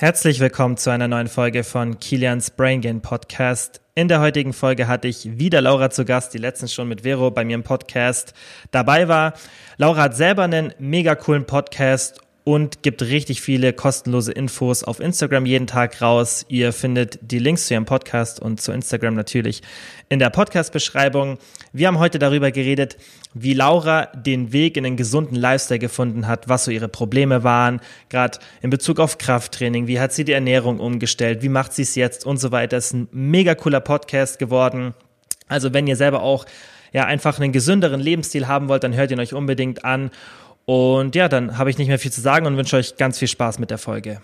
Herzlich willkommen zu einer neuen Folge von Kilians Brain Gain Podcast. In der heutigen Folge hatte ich wieder Laura zu Gast, die letztens schon mit Vero bei mir im Podcast dabei war. Laura hat selber einen mega coolen Podcast und gibt richtig viele kostenlose Infos auf Instagram jeden Tag raus. Ihr findet die Links zu ihrem Podcast und zu Instagram natürlich in der Podcast-Beschreibung. Wir haben heute darüber geredet, wie Laura den Weg in einen gesunden Lifestyle gefunden hat, was so ihre Probleme waren, gerade in Bezug auf Krafttraining, wie hat sie die Ernährung umgestellt, wie macht sie es jetzt und so weiter. Das ist ein mega cooler Podcast geworden. Also wenn ihr selber auch ja einfach einen gesünderen Lebensstil haben wollt, dann hört ihn euch unbedingt an. Und ja, dann habe ich nicht mehr viel zu sagen und wünsche euch ganz viel Spaß mit der Folge.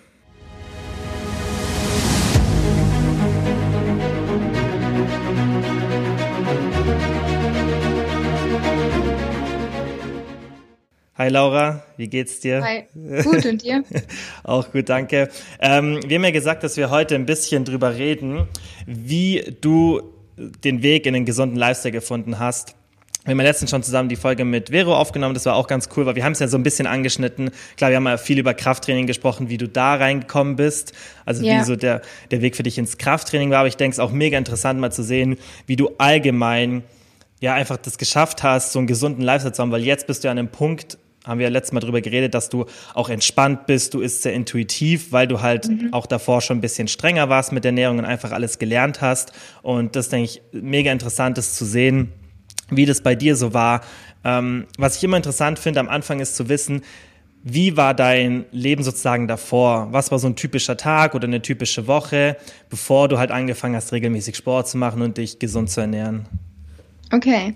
Hi Laura, wie geht's dir? Hi, gut und dir? Auch gut, danke. Ähm, wir haben ja gesagt, dass wir heute ein bisschen drüber reden, wie du den Weg in einen gesunden Lifestyle gefunden hast. Wir haben ja letztens schon zusammen die Folge mit Vero aufgenommen, das war auch ganz cool, weil wir haben es ja so ein bisschen angeschnitten. Klar, wir haben ja viel über Krafttraining gesprochen, wie du da reingekommen bist, also ja. wie so der, der Weg für dich ins Krafttraining war. Aber ich denke, es ist auch mega interessant mal zu sehen, wie du allgemein ja einfach das geschafft hast, so einen gesunden Lifestyle zu haben, weil jetzt bist du an einem Punkt, haben wir ja letztes Mal drüber geredet, dass du auch entspannt bist, du isst sehr intuitiv, weil du halt mhm. auch davor schon ein bisschen strenger warst mit der Ernährung und einfach alles gelernt hast. Und das denke ich mega interessant ist zu sehen, wie das bei dir so war. Ähm, was ich immer interessant finde am Anfang ist zu wissen, wie war dein Leben sozusagen davor? Was war so ein typischer Tag oder eine typische Woche, bevor du halt angefangen hast, regelmäßig Sport zu machen und dich gesund zu ernähren? Okay,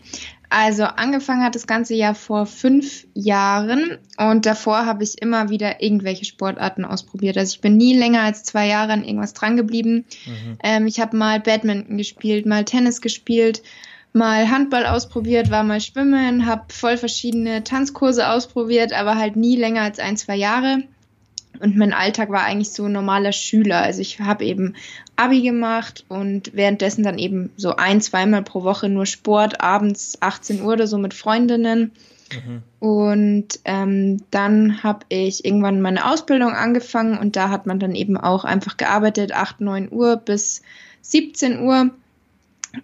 also angefangen hat das ganze Jahr vor fünf Jahren und davor habe ich immer wieder irgendwelche Sportarten ausprobiert. Also ich bin nie länger als zwei Jahre an irgendwas drangeblieben. Mhm. Ähm, ich habe mal Badminton gespielt, mal Tennis gespielt, mal Handball ausprobiert, war mal schwimmen, habe voll verschiedene Tanzkurse ausprobiert, aber halt nie länger als ein, zwei Jahre. Und mein Alltag war eigentlich so normaler Schüler. Also ich habe eben Abi gemacht und währenddessen dann eben so ein, zweimal pro Woche nur Sport, abends 18 Uhr oder so mit Freundinnen. Mhm. Und ähm, dann habe ich irgendwann meine Ausbildung angefangen und da hat man dann eben auch einfach gearbeitet, 8, 9 Uhr bis 17 Uhr.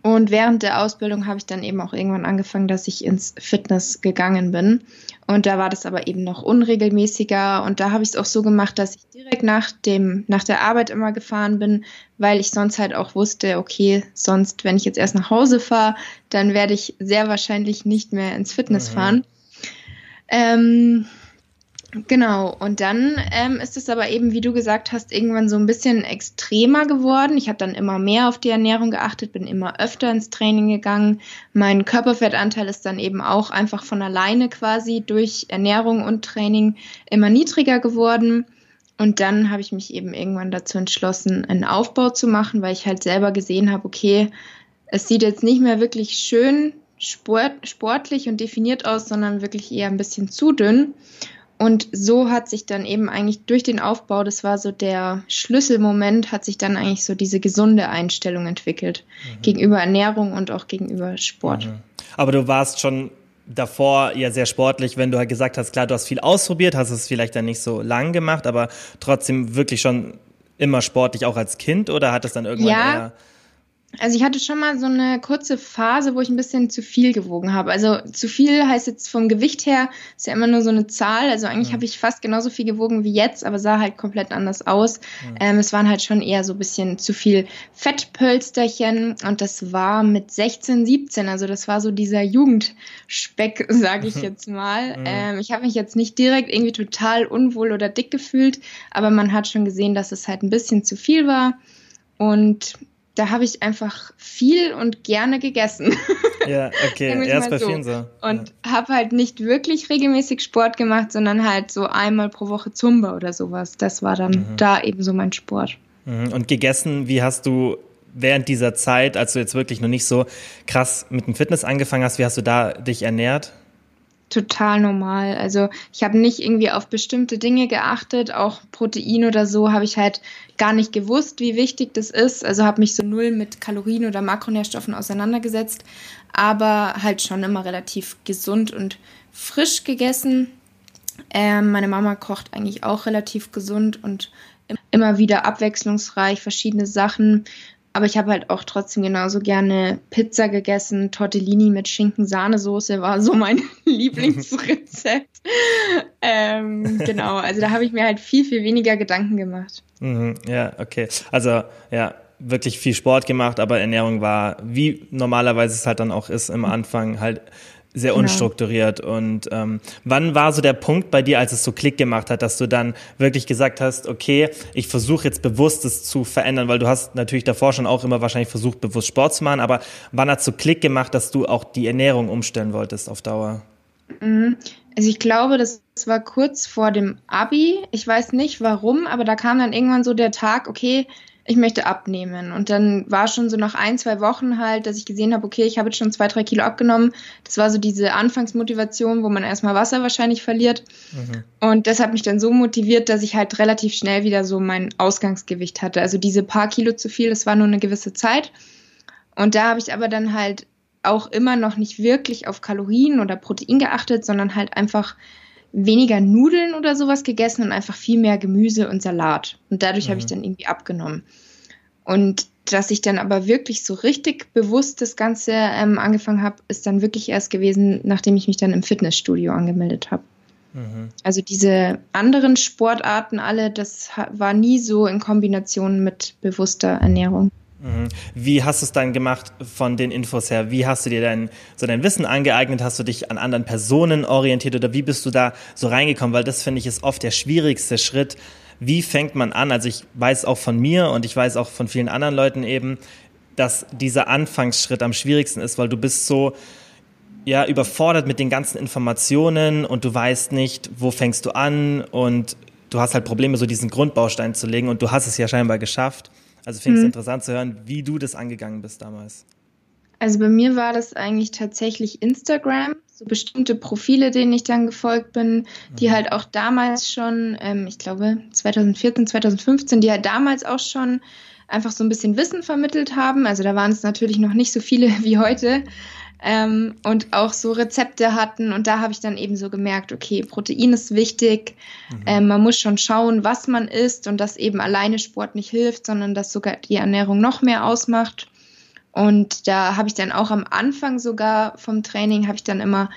Und während der Ausbildung habe ich dann eben auch irgendwann angefangen, dass ich ins Fitness gegangen bin. Und da war das aber eben noch unregelmäßiger. Und da habe ich es auch so gemacht, dass ich direkt nach dem, nach der Arbeit immer gefahren bin, weil ich sonst halt auch wusste, okay, sonst, wenn ich jetzt erst nach Hause fahre, dann werde ich sehr wahrscheinlich nicht mehr ins Fitness mhm. fahren. Ähm, Genau, und dann ähm, ist es aber eben, wie du gesagt hast, irgendwann so ein bisschen extremer geworden. Ich habe dann immer mehr auf die Ernährung geachtet, bin immer öfter ins Training gegangen. Mein Körperfettanteil ist dann eben auch einfach von alleine quasi durch Ernährung und Training immer niedriger geworden. Und dann habe ich mich eben irgendwann dazu entschlossen, einen Aufbau zu machen, weil ich halt selber gesehen habe, okay, es sieht jetzt nicht mehr wirklich schön sport, sportlich und definiert aus, sondern wirklich eher ein bisschen zu dünn. Und so hat sich dann eben eigentlich durch den Aufbau, das war so der Schlüsselmoment, hat sich dann eigentlich so diese gesunde Einstellung entwickelt mhm. gegenüber Ernährung und auch gegenüber Sport. Mhm. Aber du warst schon davor ja sehr sportlich, wenn du halt gesagt hast, klar, du hast viel ausprobiert, hast es vielleicht dann nicht so lang gemacht, aber trotzdem wirklich schon immer sportlich auch als Kind oder hat es dann irgendwann ja, eher also ich hatte schon mal so eine kurze Phase, wo ich ein bisschen zu viel gewogen habe. Also zu viel heißt jetzt vom Gewicht her, ist ja immer nur so eine Zahl. Also eigentlich mhm. habe ich fast genauso viel gewogen wie jetzt, aber sah halt komplett anders aus. Mhm. Ähm, es waren halt schon eher so ein bisschen zu viel Fettpölsterchen und das war mit 16, 17. Also das war so dieser Jugendspeck, sage ich jetzt mal. Mhm. Ähm, ich habe mich jetzt nicht direkt irgendwie total unwohl oder dick gefühlt, aber man hat schon gesehen, dass es halt ein bisschen zu viel war. Und da habe ich einfach viel und gerne gegessen. Ja, okay, erst bei so. vielen so. Und ja. habe halt nicht wirklich regelmäßig Sport gemacht, sondern halt so einmal pro Woche Zumba oder sowas. Das war dann mhm. da eben so mein Sport. Mhm. Und gegessen, wie hast du während dieser Zeit, als du jetzt wirklich noch nicht so krass mit dem Fitness angefangen hast, wie hast du da dich ernährt? Total normal. Also ich habe nicht irgendwie auf bestimmte Dinge geachtet, auch Protein oder so habe ich halt gar nicht gewusst, wie wichtig das ist. Also habe mich so null mit Kalorien oder Makronährstoffen auseinandergesetzt, aber halt schon immer relativ gesund und frisch gegessen. Ähm, meine Mama kocht eigentlich auch relativ gesund und immer wieder abwechslungsreich, verschiedene Sachen. Aber ich habe halt auch trotzdem genauso gerne Pizza gegessen. Tortellini mit Schinken-Sahnesoße war so mein Lieblingsrezept. ähm, genau, also da habe ich mir halt viel, viel weniger Gedanken gemacht. Mhm, ja, okay. Also, ja, wirklich viel Sport gemacht, aber Ernährung war, wie normalerweise es halt dann auch ist, im Anfang halt sehr genau. unstrukturiert. Und ähm, wann war so der Punkt bei dir, als es so Klick gemacht hat, dass du dann wirklich gesagt hast, okay, ich versuche jetzt bewusst es zu verändern, weil du hast natürlich davor schon auch immer wahrscheinlich versucht, bewusst Sport zu machen, aber wann hat es so Klick gemacht, dass du auch die Ernährung umstellen wolltest auf Dauer? Mhm. Also ich glaube, das war kurz vor dem Abi. Ich weiß nicht warum, aber da kam dann irgendwann so der Tag, okay, ich möchte abnehmen. Und dann war schon so nach ein, zwei Wochen halt, dass ich gesehen habe, okay, ich habe jetzt schon zwei, drei Kilo abgenommen. Das war so diese Anfangsmotivation, wo man erstmal Wasser wahrscheinlich verliert. Mhm. Und das hat mich dann so motiviert, dass ich halt relativ schnell wieder so mein Ausgangsgewicht hatte. Also diese paar Kilo zu viel, das war nur eine gewisse Zeit. Und da habe ich aber dann halt auch immer noch nicht wirklich auf Kalorien oder Protein geachtet, sondern halt einfach weniger Nudeln oder sowas gegessen und einfach viel mehr Gemüse und Salat. Und dadurch mhm. habe ich mhm. dann irgendwie abgenommen. Und dass ich dann aber wirklich so richtig bewusst das Ganze ähm, angefangen habe, ist dann wirklich erst gewesen, nachdem ich mich dann im Fitnessstudio angemeldet habe. Mhm. Also diese anderen Sportarten alle, das war nie so in Kombination mit bewusster Ernährung. Mhm. Wie hast du es dann gemacht von den Infos her? Wie hast du dir dein, so dein Wissen angeeignet? Hast du dich an anderen Personen orientiert oder wie bist du da so reingekommen? Weil das finde ich ist oft der schwierigste Schritt. Wie fängt man an? Also ich weiß auch von mir und ich weiß auch von vielen anderen Leuten eben, dass dieser Anfangsschritt am schwierigsten ist, weil du bist so, ja, überfordert mit den ganzen Informationen und du weißt nicht, wo fängst du an und du hast halt Probleme, so diesen Grundbaustein zu legen und du hast es ja scheinbar geschafft. Also finde ich es mhm. interessant zu hören, wie du das angegangen bist damals. Also bei mir war das eigentlich tatsächlich Instagram, so bestimmte Profile, denen ich dann gefolgt bin, die mhm. halt auch damals schon, ähm, ich glaube 2014, 2015, die halt damals auch schon einfach so ein bisschen Wissen vermittelt haben. Also da waren es natürlich noch nicht so viele wie heute, ähm, und auch so Rezepte hatten. Und da habe ich dann eben so gemerkt, okay, Protein ist wichtig. Mhm. Ähm, man muss schon schauen, was man isst und dass eben alleine Sport nicht hilft, sondern dass sogar die Ernährung noch mehr ausmacht. Und da habe ich dann auch am Anfang sogar vom Training, habe ich dann immer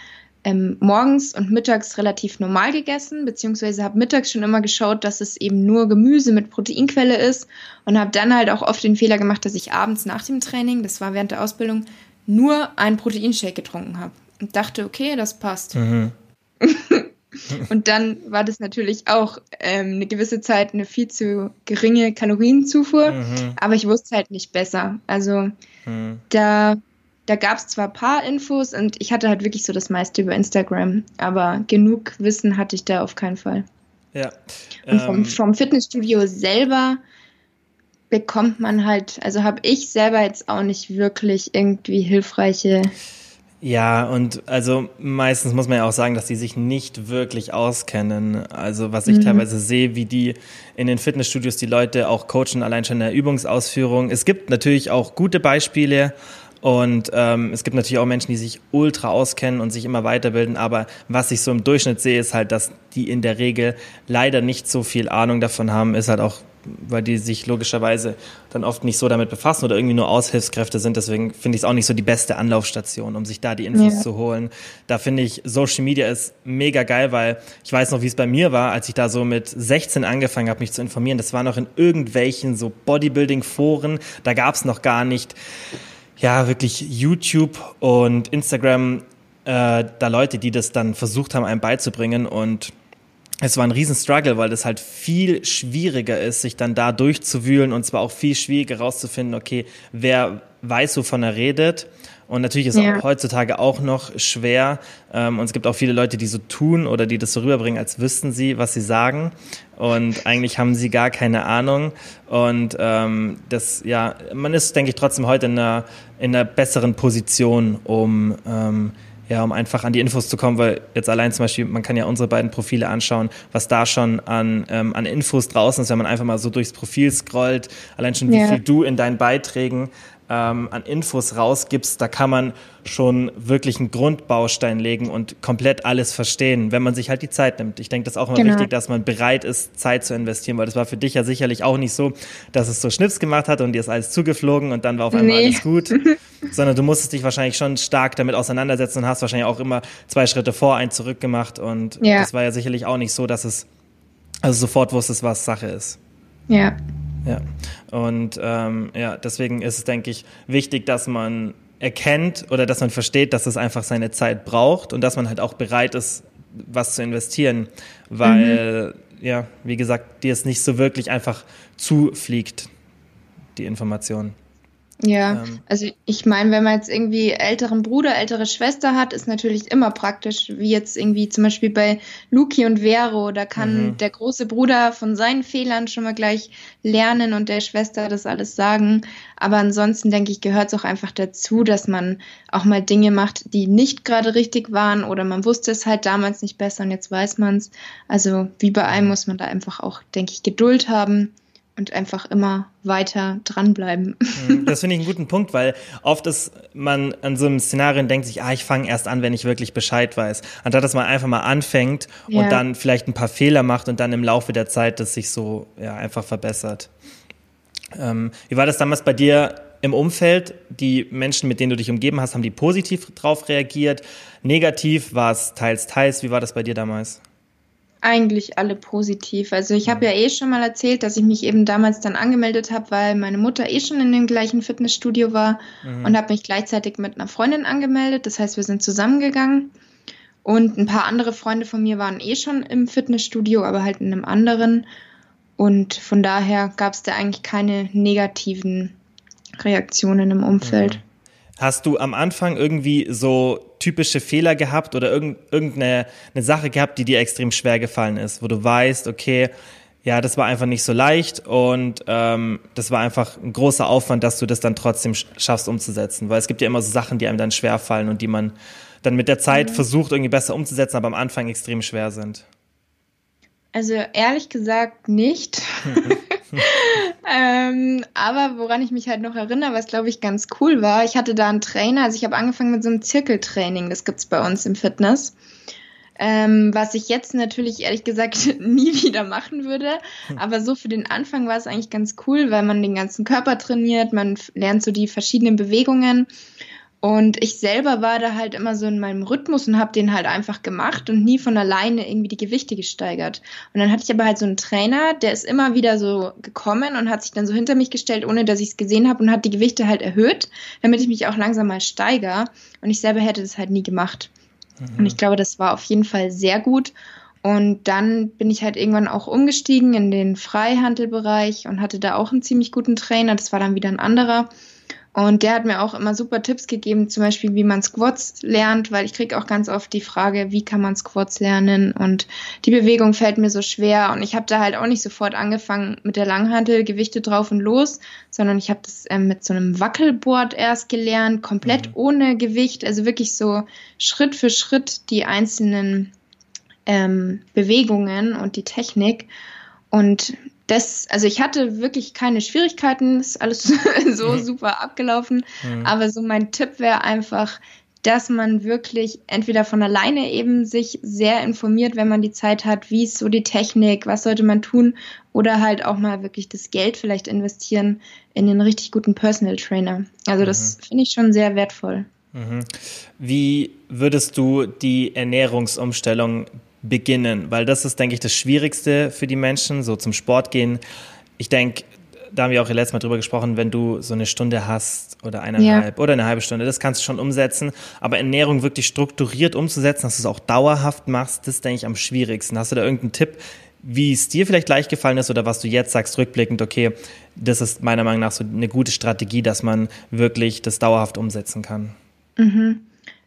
ähm, morgens und mittags relativ normal gegessen, beziehungsweise habe mittags schon immer geschaut, dass es eben nur Gemüse mit Proteinquelle ist und habe dann halt auch oft den Fehler gemacht, dass ich abends nach dem Training, das war während der Ausbildung, nur einen Proteinshake getrunken habe und dachte, okay, das passt. Mhm. und dann war das natürlich auch ähm, eine gewisse Zeit eine viel zu geringe Kalorienzufuhr, mhm. aber ich wusste halt nicht besser. Also mhm. da, da gab es zwar ein paar Infos und ich hatte halt wirklich so das meiste über Instagram, aber genug Wissen hatte ich da auf keinen Fall. Ja. Und vom, ähm, vom Fitnessstudio selber bekommt man halt, also habe ich selber jetzt auch nicht wirklich irgendwie hilfreiche. Ja, und also meistens muss man ja auch sagen, dass die sich nicht wirklich auskennen. Also was ich mhm. teilweise sehe, wie die in den Fitnessstudios die Leute auch coachen, allein schon in der Übungsausführung. Es gibt natürlich auch gute Beispiele, und ähm, es gibt natürlich auch Menschen, die sich ultra auskennen und sich immer weiterbilden, aber was ich so im Durchschnitt sehe, ist halt, dass die in der Regel leider nicht so viel Ahnung davon haben, ist halt auch weil die sich logischerweise dann oft nicht so damit befassen oder irgendwie nur Aushilfskräfte sind. Deswegen finde ich es auch nicht so die beste Anlaufstation, um sich da die Infos ja. zu holen. Da finde ich, Social Media ist mega geil, weil ich weiß noch, wie es bei mir war, als ich da so mit 16 angefangen habe, mich zu informieren. Das war noch in irgendwelchen so Bodybuilding-Foren. Da gab es noch gar nicht, ja, wirklich YouTube und Instagram, äh, da Leute, die das dann versucht haben, einem beizubringen und es war ein Riesenstruggle, weil das halt viel schwieriger ist, sich dann da durchzuwühlen und zwar auch viel schwieriger herauszufinden, okay, wer weiß, wovon er redet. Und natürlich ist es ja. heutzutage auch noch schwer. Ähm, und es gibt auch viele Leute, die so tun oder die das so rüberbringen, als wüssten sie, was sie sagen. Und eigentlich haben sie gar keine Ahnung. Und ähm, das, ja, man ist, denke ich, trotzdem heute in einer, in einer besseren Position, um ähm, ja, um einfach an die Infos zu kommen, weil jetzt allein zum Beispiel, man kann ja unsere beiden Profile anschauen, was da schon an, ähm, an Infos draußen ist, wenn man einfach mal so durchs Profil scrollt, allein schon wie ja. viel du in deinen Beiträgen ähm, an Infos rausgibst, da kann man schon wirklich einen Grundbaustein legen und komplett alles verstehen, wenn man sich halt die Zeit nimmt. Ich denke, das ist auch immer genau. wichtig, dass man bereit ist, Zeit zu investieren, weil das war für dich ja sicherlich auch nicht so, dass es so Schnips gemacht hat und dir ist alles zugeflogen und dann war auf einmal nee. alles gut, sondern du musstest dich wahrscheinlich schon stark damit auseinandersetzen und hast wahrscheinlich auch immer zwei Schritte vor, einen zurück gemacht und ja. das war ja sicherlich auch nicht so, dass es also sofort wusstest, was Sache ist. Ja. Ja. Und ähm, ja, deswegen ist es, denke ich, wichtig, dass man erkennt oder dass man versteht, dass es einfach seine Zeit braucht und dass man halt auch bereit ist, was zu investieren, weil, mhm. ja, wie gesagt, dir es nicht so wirklich einfach zufliegt, die Information. Ja, ähm, also ich meine, wenn man jetzt irgendwie älteren Bruder, ältere Schwester hat, ist natürlich immer praktisch, wie jetzt irgendwie zum Beispiel bei Luki und Vero, da kann mhm. der große Bruder von seinen Fehlern schon mal gleich lernen und der Schwester das alles sagen. Aber ansonsten denke ich, gehört es auch einfach dazu, dass man auch mal Dinge macht, die nicht gerade richtig waren oder man wusste es halt damals nicht besser und jetzt weiß man es. Also wie bei allem muss man da einfach auch, denke ich, Geduld haben und einfach immer weiter dranbleiben. Mhm, das finde ich einen guten Punkt, weil oft ist man an so einem Szenario und denkt sich, ah, ich fange erst an, wenn ich wirklich Bescheid weiß. Anstatt dass man einfach mal anfängt ja. und dann vielleicht ein paar Fehler macht und dann im Laufe der Zeit das sich so ja, einfach verbessert. Ähm, wie war das damals bei dir im Umfeld? Die Menschen, mit denen du dich umgeben hast, haben die positiv drauf reagiert? Negativ war es teils, teils. Wie war das bei dir damals? Eigentlich alle positiv. Also ich habe ja eh schon mal erzählt, dass ich mich eben damals dann angemeldet habe, weil meine Mutter eh schon in dem gleichen Fitnessstudio war mhm. und habe mich gleichzeitig mit einer Freundin angemeldet. Das heißt, wir sind zusammengegangen. Und ein paar andere Freunde von mir waren eh schon im Fitnessstudio, aber halt in einem anderen. Und von daher gab es da eigentlich keine negativen Reaktionen im Umfeld. Mhm. Hast du am Anfang irgendwie so typische Fehler gehabt oder irgendeine eine Sache gehabt, die dir extrem schwer gefallen ist, wo du weißt, okay, ja, das war einfach nicht so leicht und ähm, das war einfach ein großer Aufwand, dass du das dann trotzdem schaffst umzusetzen, weil es gibt ja immer so Sachen, die einem dann schwer fallen und die man dann mit der Zeit mhm. versucht irgendwie besser umzusetzen, aber am Anfang extrem schwer sind. Also ehrlich gesagt nicht. ähm, aber woran ich mich halt noch erinnere, was glaube ich ganz cool war, ich hatte da einen Trainer, also ich habe angefangen mit so einem Zirkeltraining, das gibt es bei uns im Fitness. Ähm, was ich jetzt natürlich ehrlich gesagt nie wieder machen würde. Hm. Aber so für den Anfang war es eigentlich ganz cool, weil man den ganzen Körper trainiert, man lernt so die verschiedenen Bewegungen und ich selber war da halt immer so in meinem Rhythmus und habe den halt einfach gemacht und nie von alleine irgendwie die Gewichte gesteigert. Und dann hatte ich aber halt so einen Trainer, der ist immer wieder so gekommen und hat sich dann so hinter mich gestellt, ohne dass ich es gesehen habe und hat die Gewichte halt erhöht, damit ich mich auch langsam mal steigere. Und ich selber hätte das halt nie gemacht. Mhm. Und ich glaube, das war auf jeden Fall sehr gut. Und dann bin ich halt irgendwann auch umgestiegen in den Freihandelbereich und hatte da auch einen ziemlich guten Trainer. Das war dann wieder ein anderer. Und der hat mir auch immer super Tipps gegeben, zum Beispiel, wie man Squats lernt, weil ich kriege auch ganz oft die Frage, wie kann man Squats lernen? Und die Bewegung fällt mir so schwer. Und ich habe da halt auch nicht sofort angefangen mit der Langhantel, Gewichte drauf und los, sondern ich habe das ähm, mit so einem Wackelboard erst gelernt, komplett mhm. ohne Gewicht, also wirklich so Schritt für Schritt die einzelnen ähm, Bewegungen und die Technik. Und das, also ich hatte wirklich keine Schwierigkeiten, ist alles so mhm. super abgelaufen. Mhm. Aber so mein Tipp wäre einfach, dass man wirklich entweder von alleine eben sich sehr informiert, wenn man die Zeit hat, wie ist so die Technik, was sollte man tun, oder halt auch mal wirklich das Geld vielleicht investieren in einen richtig guten Personal Trainer. Also das mhm. finde ich schon sehr wertvoll. Mhm. Wie würdest du die Ernährungsumstellung beginnen, weil das ist, denke ich, das Schwierigste für die Menschen, so zum Sport gehen. Ich denke, da haben wir auch letztes Mal drüber gesprochen, wenn du so eine Stunde hast oder eineinhalb ja. oder eine halbe Stunde, das kannst du schon umsetzen. Aber Ernährung wirklich strukturiert umzusetzen, dass du es auch dauerhaft machst, das denke ich am schwierigsten. Hast du da irgendeinen Tipp, wie es dir vielleicht leicht gefallen ist oder was du jetzt sagst, rückblickend, okay, das ist meiner Meinung nach so eine gute Strategie, dass man wirklich das dauerhaft umsetzen kann? Mhm.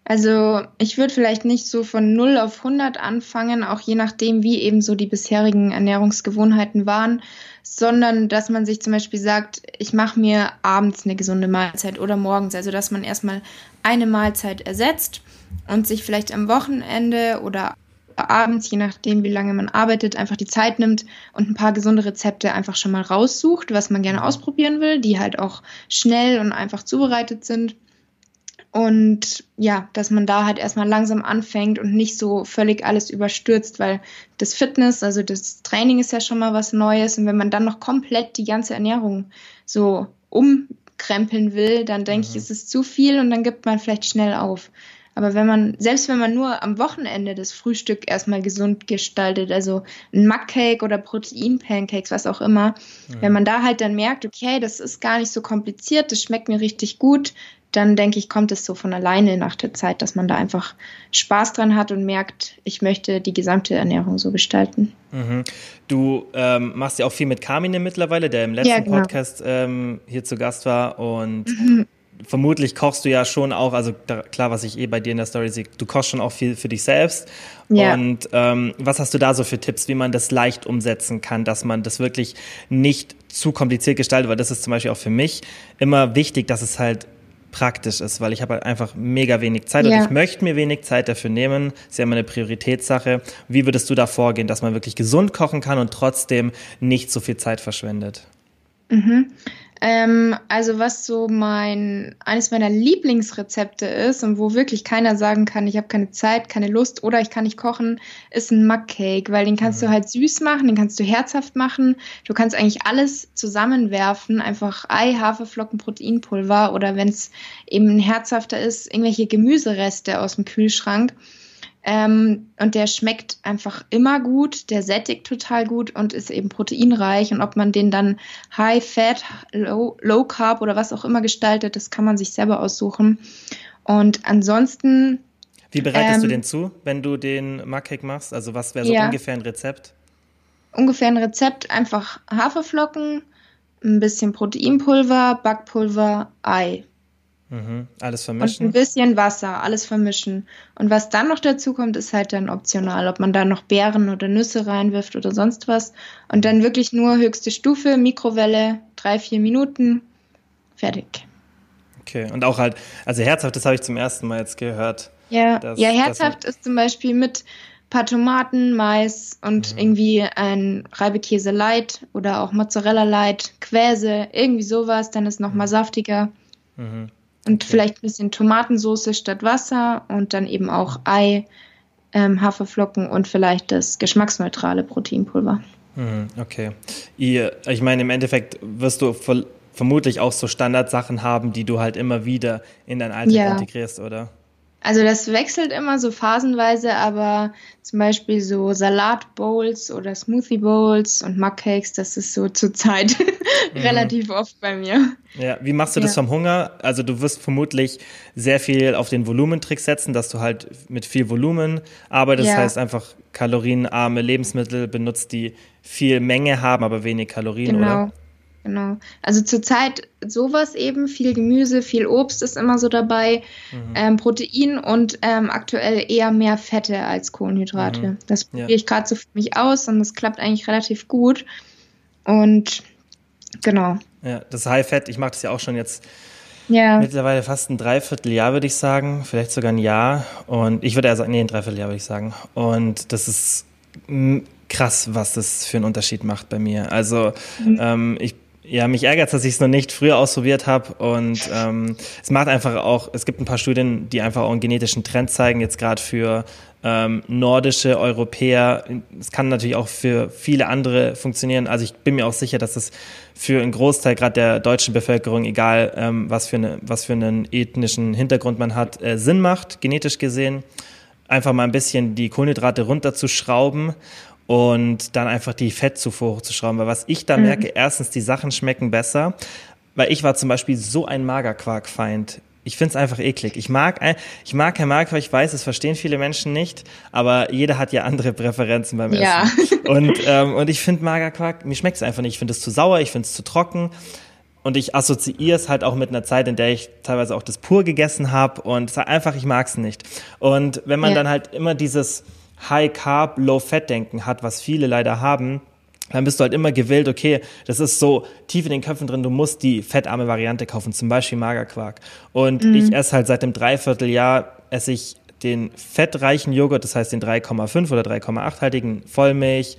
Also ich würde vielleicht nicht so von 0 auf 100 anfangen, auch je nachdem, wie eben so die bisherigen Ernährungsgewohnheiten waren, sondern dass man sich zum Beispiel sagt, ich mache mir abends eine gesunde Mahlzeit oder morgens. Also dass man erstmal eine Mahlzeit ersetzt und sich vielleicht am Wochenende oder abends, je nachdem, wie lange man arbeitet, einfach die Zeit nimmt und ein paar gesunde Rezepte einfach schon mal raussucht, was man gerne mhm. ausprobieren will, die halt auch schnell und einfach zubereitet sind. Und ja, dass man da halt erstmal langsam anfängt und nicht so völlig alles überstürzt, weil das Fitness, also das Training ist ja schon mal was Neues. Und wenn man dann noch komplett die ganze Ernährung so umkrempeln will, dann denke mhm. ich, ist es zu viel und dann gibt man vielleicht schnell auf. Aber wenn man, selbst wenn man nur am Wochenende das Frühstück erstmal gesund gestaltet, also ein Muckcake oder Protein-Pancakes, was auch immer, mhm. wenn man da halt dann merkt, okay, das ist gar nicht so kompliziert, das schmeckt mir richtig gut, dann denke ich, kommt es so von alleine nach der Zeit, dass man da einfach Spaß dran hat und merkt, ich möchte die gesamte Ernährung so gestalten. Mhm. Du ähm, machst ja auch viel mit Carmine mittlerweile, der im letzten ja, genau. Podcast ähm, hier zu Gast war und mhm. vermutlich kochst du ja schon auch, also da, klar, was ich eh bei dir in der Story sehe, du kochst schon auch viel für dich selbst. Ja. Und ähm, was hast du da so für Tipps, wie man das leicht umsetzen kann, dass man das wirklich nicht zu kompliziert gestaltet, weil das ist zum Beispiel auch für mich immer wichtig, dass es halt praktisch ist, weil ich habe halt einfach mega wenig Zeit ja. und ich möchte mir wenig Zeit dafür nehmen. Ist ja immer eine Prioritätssache. Wie würdest du da vorgehen, dass man wirklich gesund kochen kann und trotzdem nicht so viel Zeit verschwendet? Mhm. Ähm, also was so mein eines meiner Lieblingsrezepte ist und wo wirklich keiner sagen kann, ich habe keine Zeit, keine Lust oder ich kann nicht kochen, ist ein Mugcake, weil den kannst mhm. du halt süß machen, den kannst du herzhaft machen. Du kannst eigentlich alles zusammenwerfen, einfach Ei, Haferflocken, Proteinpulver oder wenn es eben herzhafter ist, irgendwelche Gemüsereste aus dem Kühlschrank. Ähm, und der schmeckt einfach immer gut, der sättigt total gut und ist eben proteinreich. Und ob man den dann High Fat, Low, Low Carb oder was auch immer gestaltet, das kann man sich selber aussuchen. Und ansonsten. Wie bereitest ähm, du den zu, wenn du den Mugcake machst? Also was wäre so ja, ungefähr ein Rezept? Ungefähr ein Rezept, einfach Haferflocken, ein bisschen Proteinpulver, Backpulver, Ei. Mhm. Alles vermischen. Und ein bisschen Wasser, alles vermischen. Und was dann noch dazu kommt, ist halt dann optional, ob man da noch Beeren oder Nüsse reinwirft oder sonst was. Und dann wirklich nur höchste Stufe, Mikrowelle, drei, vier Minuten, fertig. Okay, und auch halt, also herzhaft, das habe ich zum ersten Mal jetzt gehört. Ja, dass, ja herzhaft ist zum Beispiel mit paar Tomaten, Mais und mhm. irgendwie ein Reibekäse light oder auch Mozzarella light, Quäse, irgendwie sowas, dann ist noch mal mhm. saftiger. Mhm. Und okay. vielleicht ein bisschen Tomatensauce statt Wasser und dann eben auch Ei, ähm, Haferflocken und vielleicht das geschmacksneutrale Proteinpulver. Mhm, okay. Ich meine, im Endeffekt wirst du vermutlich auch so Standardsachen haben, die du halt immer wieder in dein Alltag ja. integrierst, oder? Also das wechselt immer so phasenweise, aber zum Beispiel so Salatbowls oder Smoothie Bowls und Mugcakes, das ist so zurzeit mhm. relativ oft bei mir. Ja, wie machst du das vom Hunger? Also du wirst vermutlich sehr viel auf den Volumentrick setzen, dass du halt mit viel Volumen arbeitest, ja. das heißt einfach kalorienarme Lebensmittel benutzt, die viel Menge haben, aber wenig Kalorien, genau. oder? Genau. Also zurzeit sowas eben, viel Gemüse, viel Obst ist immer so dabei, mhm. ähm, Protein und ähm, aktuell eher mehr Fette als Kohlenhydrate. Mhm. Das probiere ja. ich gerade so für mich aus und das klappt eigentlich relativ gut. Und genau. Ja, das High Fett, ich mache das ja auch schon jetzt ja. mittlerweile fast ein Dreivierteljahr, würde ich sagen, vielleicht sogar ein Jahr. Und ich würde eher sagen, nee, ein Dreivierteljahr würde ich sagen. Und das ist krass, was das für einen Unterschied macht bei mir. Also mhm. ähm, ich ja, mich ärgert dass ich es noch nicht früher ausprobiert habe. Und ähm, es macht einfach auch, es gibt ein paar Studien, die einfach auch einen genetischen Trend zeigen, jetzt gerade für ähm, nordische Europäer. Es kann natürlich auch für viele andere funktionieren. Also ich bin mir auch sicher, dass es für einen Großteil gerade der deutschen Bevölkerung, egal ähm, was, für eine, was für einen ethnischen Hintergrund man hat, äh, Sinn macht, genetisch gesehen. Einfach mal ein bisschen die Kohlenhydrate runterzuschrauben und dann einfach die Fettzufuhr hochzuschrauben. Weil was ich da mhm. merke, erstens, die Sachen schmecken besser, weil ich war zum Beispiel so ein Magerquarkfeind. Ich finde es einfach eklig. Ich mag, ich mag kein Magerquark, ich weiß, es verstehen viele Menschen nicht, aber jeder hat ja andere Präferenzen beim Essen. Ja. Und, ähm, und ich finde Magerquark, mir schmeckt es einfach nicht. Ich finde es zu sauer, ich finde es zu trocken. Und ich assoziiere es halt auch mit einer Zeit, in der ich teilweise auch das pur gegessen habe und einfach, ich mag es nicht. Und wenn man ja. dann halt immer dieses, High Carb, Low Fat Denken hat, was viele leider haben, dann bist du halt immer gewillt, okay, das ist so tief in den Köpfen drin, du musst die fettarme Variante kaufen, zum Beispiel Magerquark. Und mhm. ich esse halt seit dem Dreivierteljahr, esse ich den fettreichen Joghurt, das heißt den 3,5 oder 3,8 haltigen Vollmilch,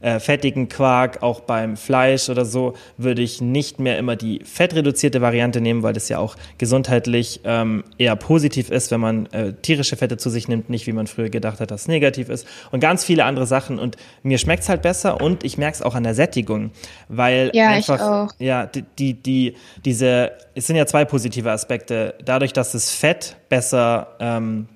äh, fettigen Quark, auch beim Fleisch oder so, würde ich nicht mehr immer die fettreduzierte Variante nehmen, weil das ja auch gesundheitlich ähm, eher positiv ist, wenn man äh, tierische Fette zu sich nimmt, nicht wie man früher gedacht hat, dass es negativ ist. Und ganz viele andere Sachen. Und mir schmeckt es halt besser und ich merke es auch an der Sättigung, weil ja, einfach, ja, die, die, die, diese, es sind ja zwei positive Aspekte. Dadurch, dass das Fett besser ähm,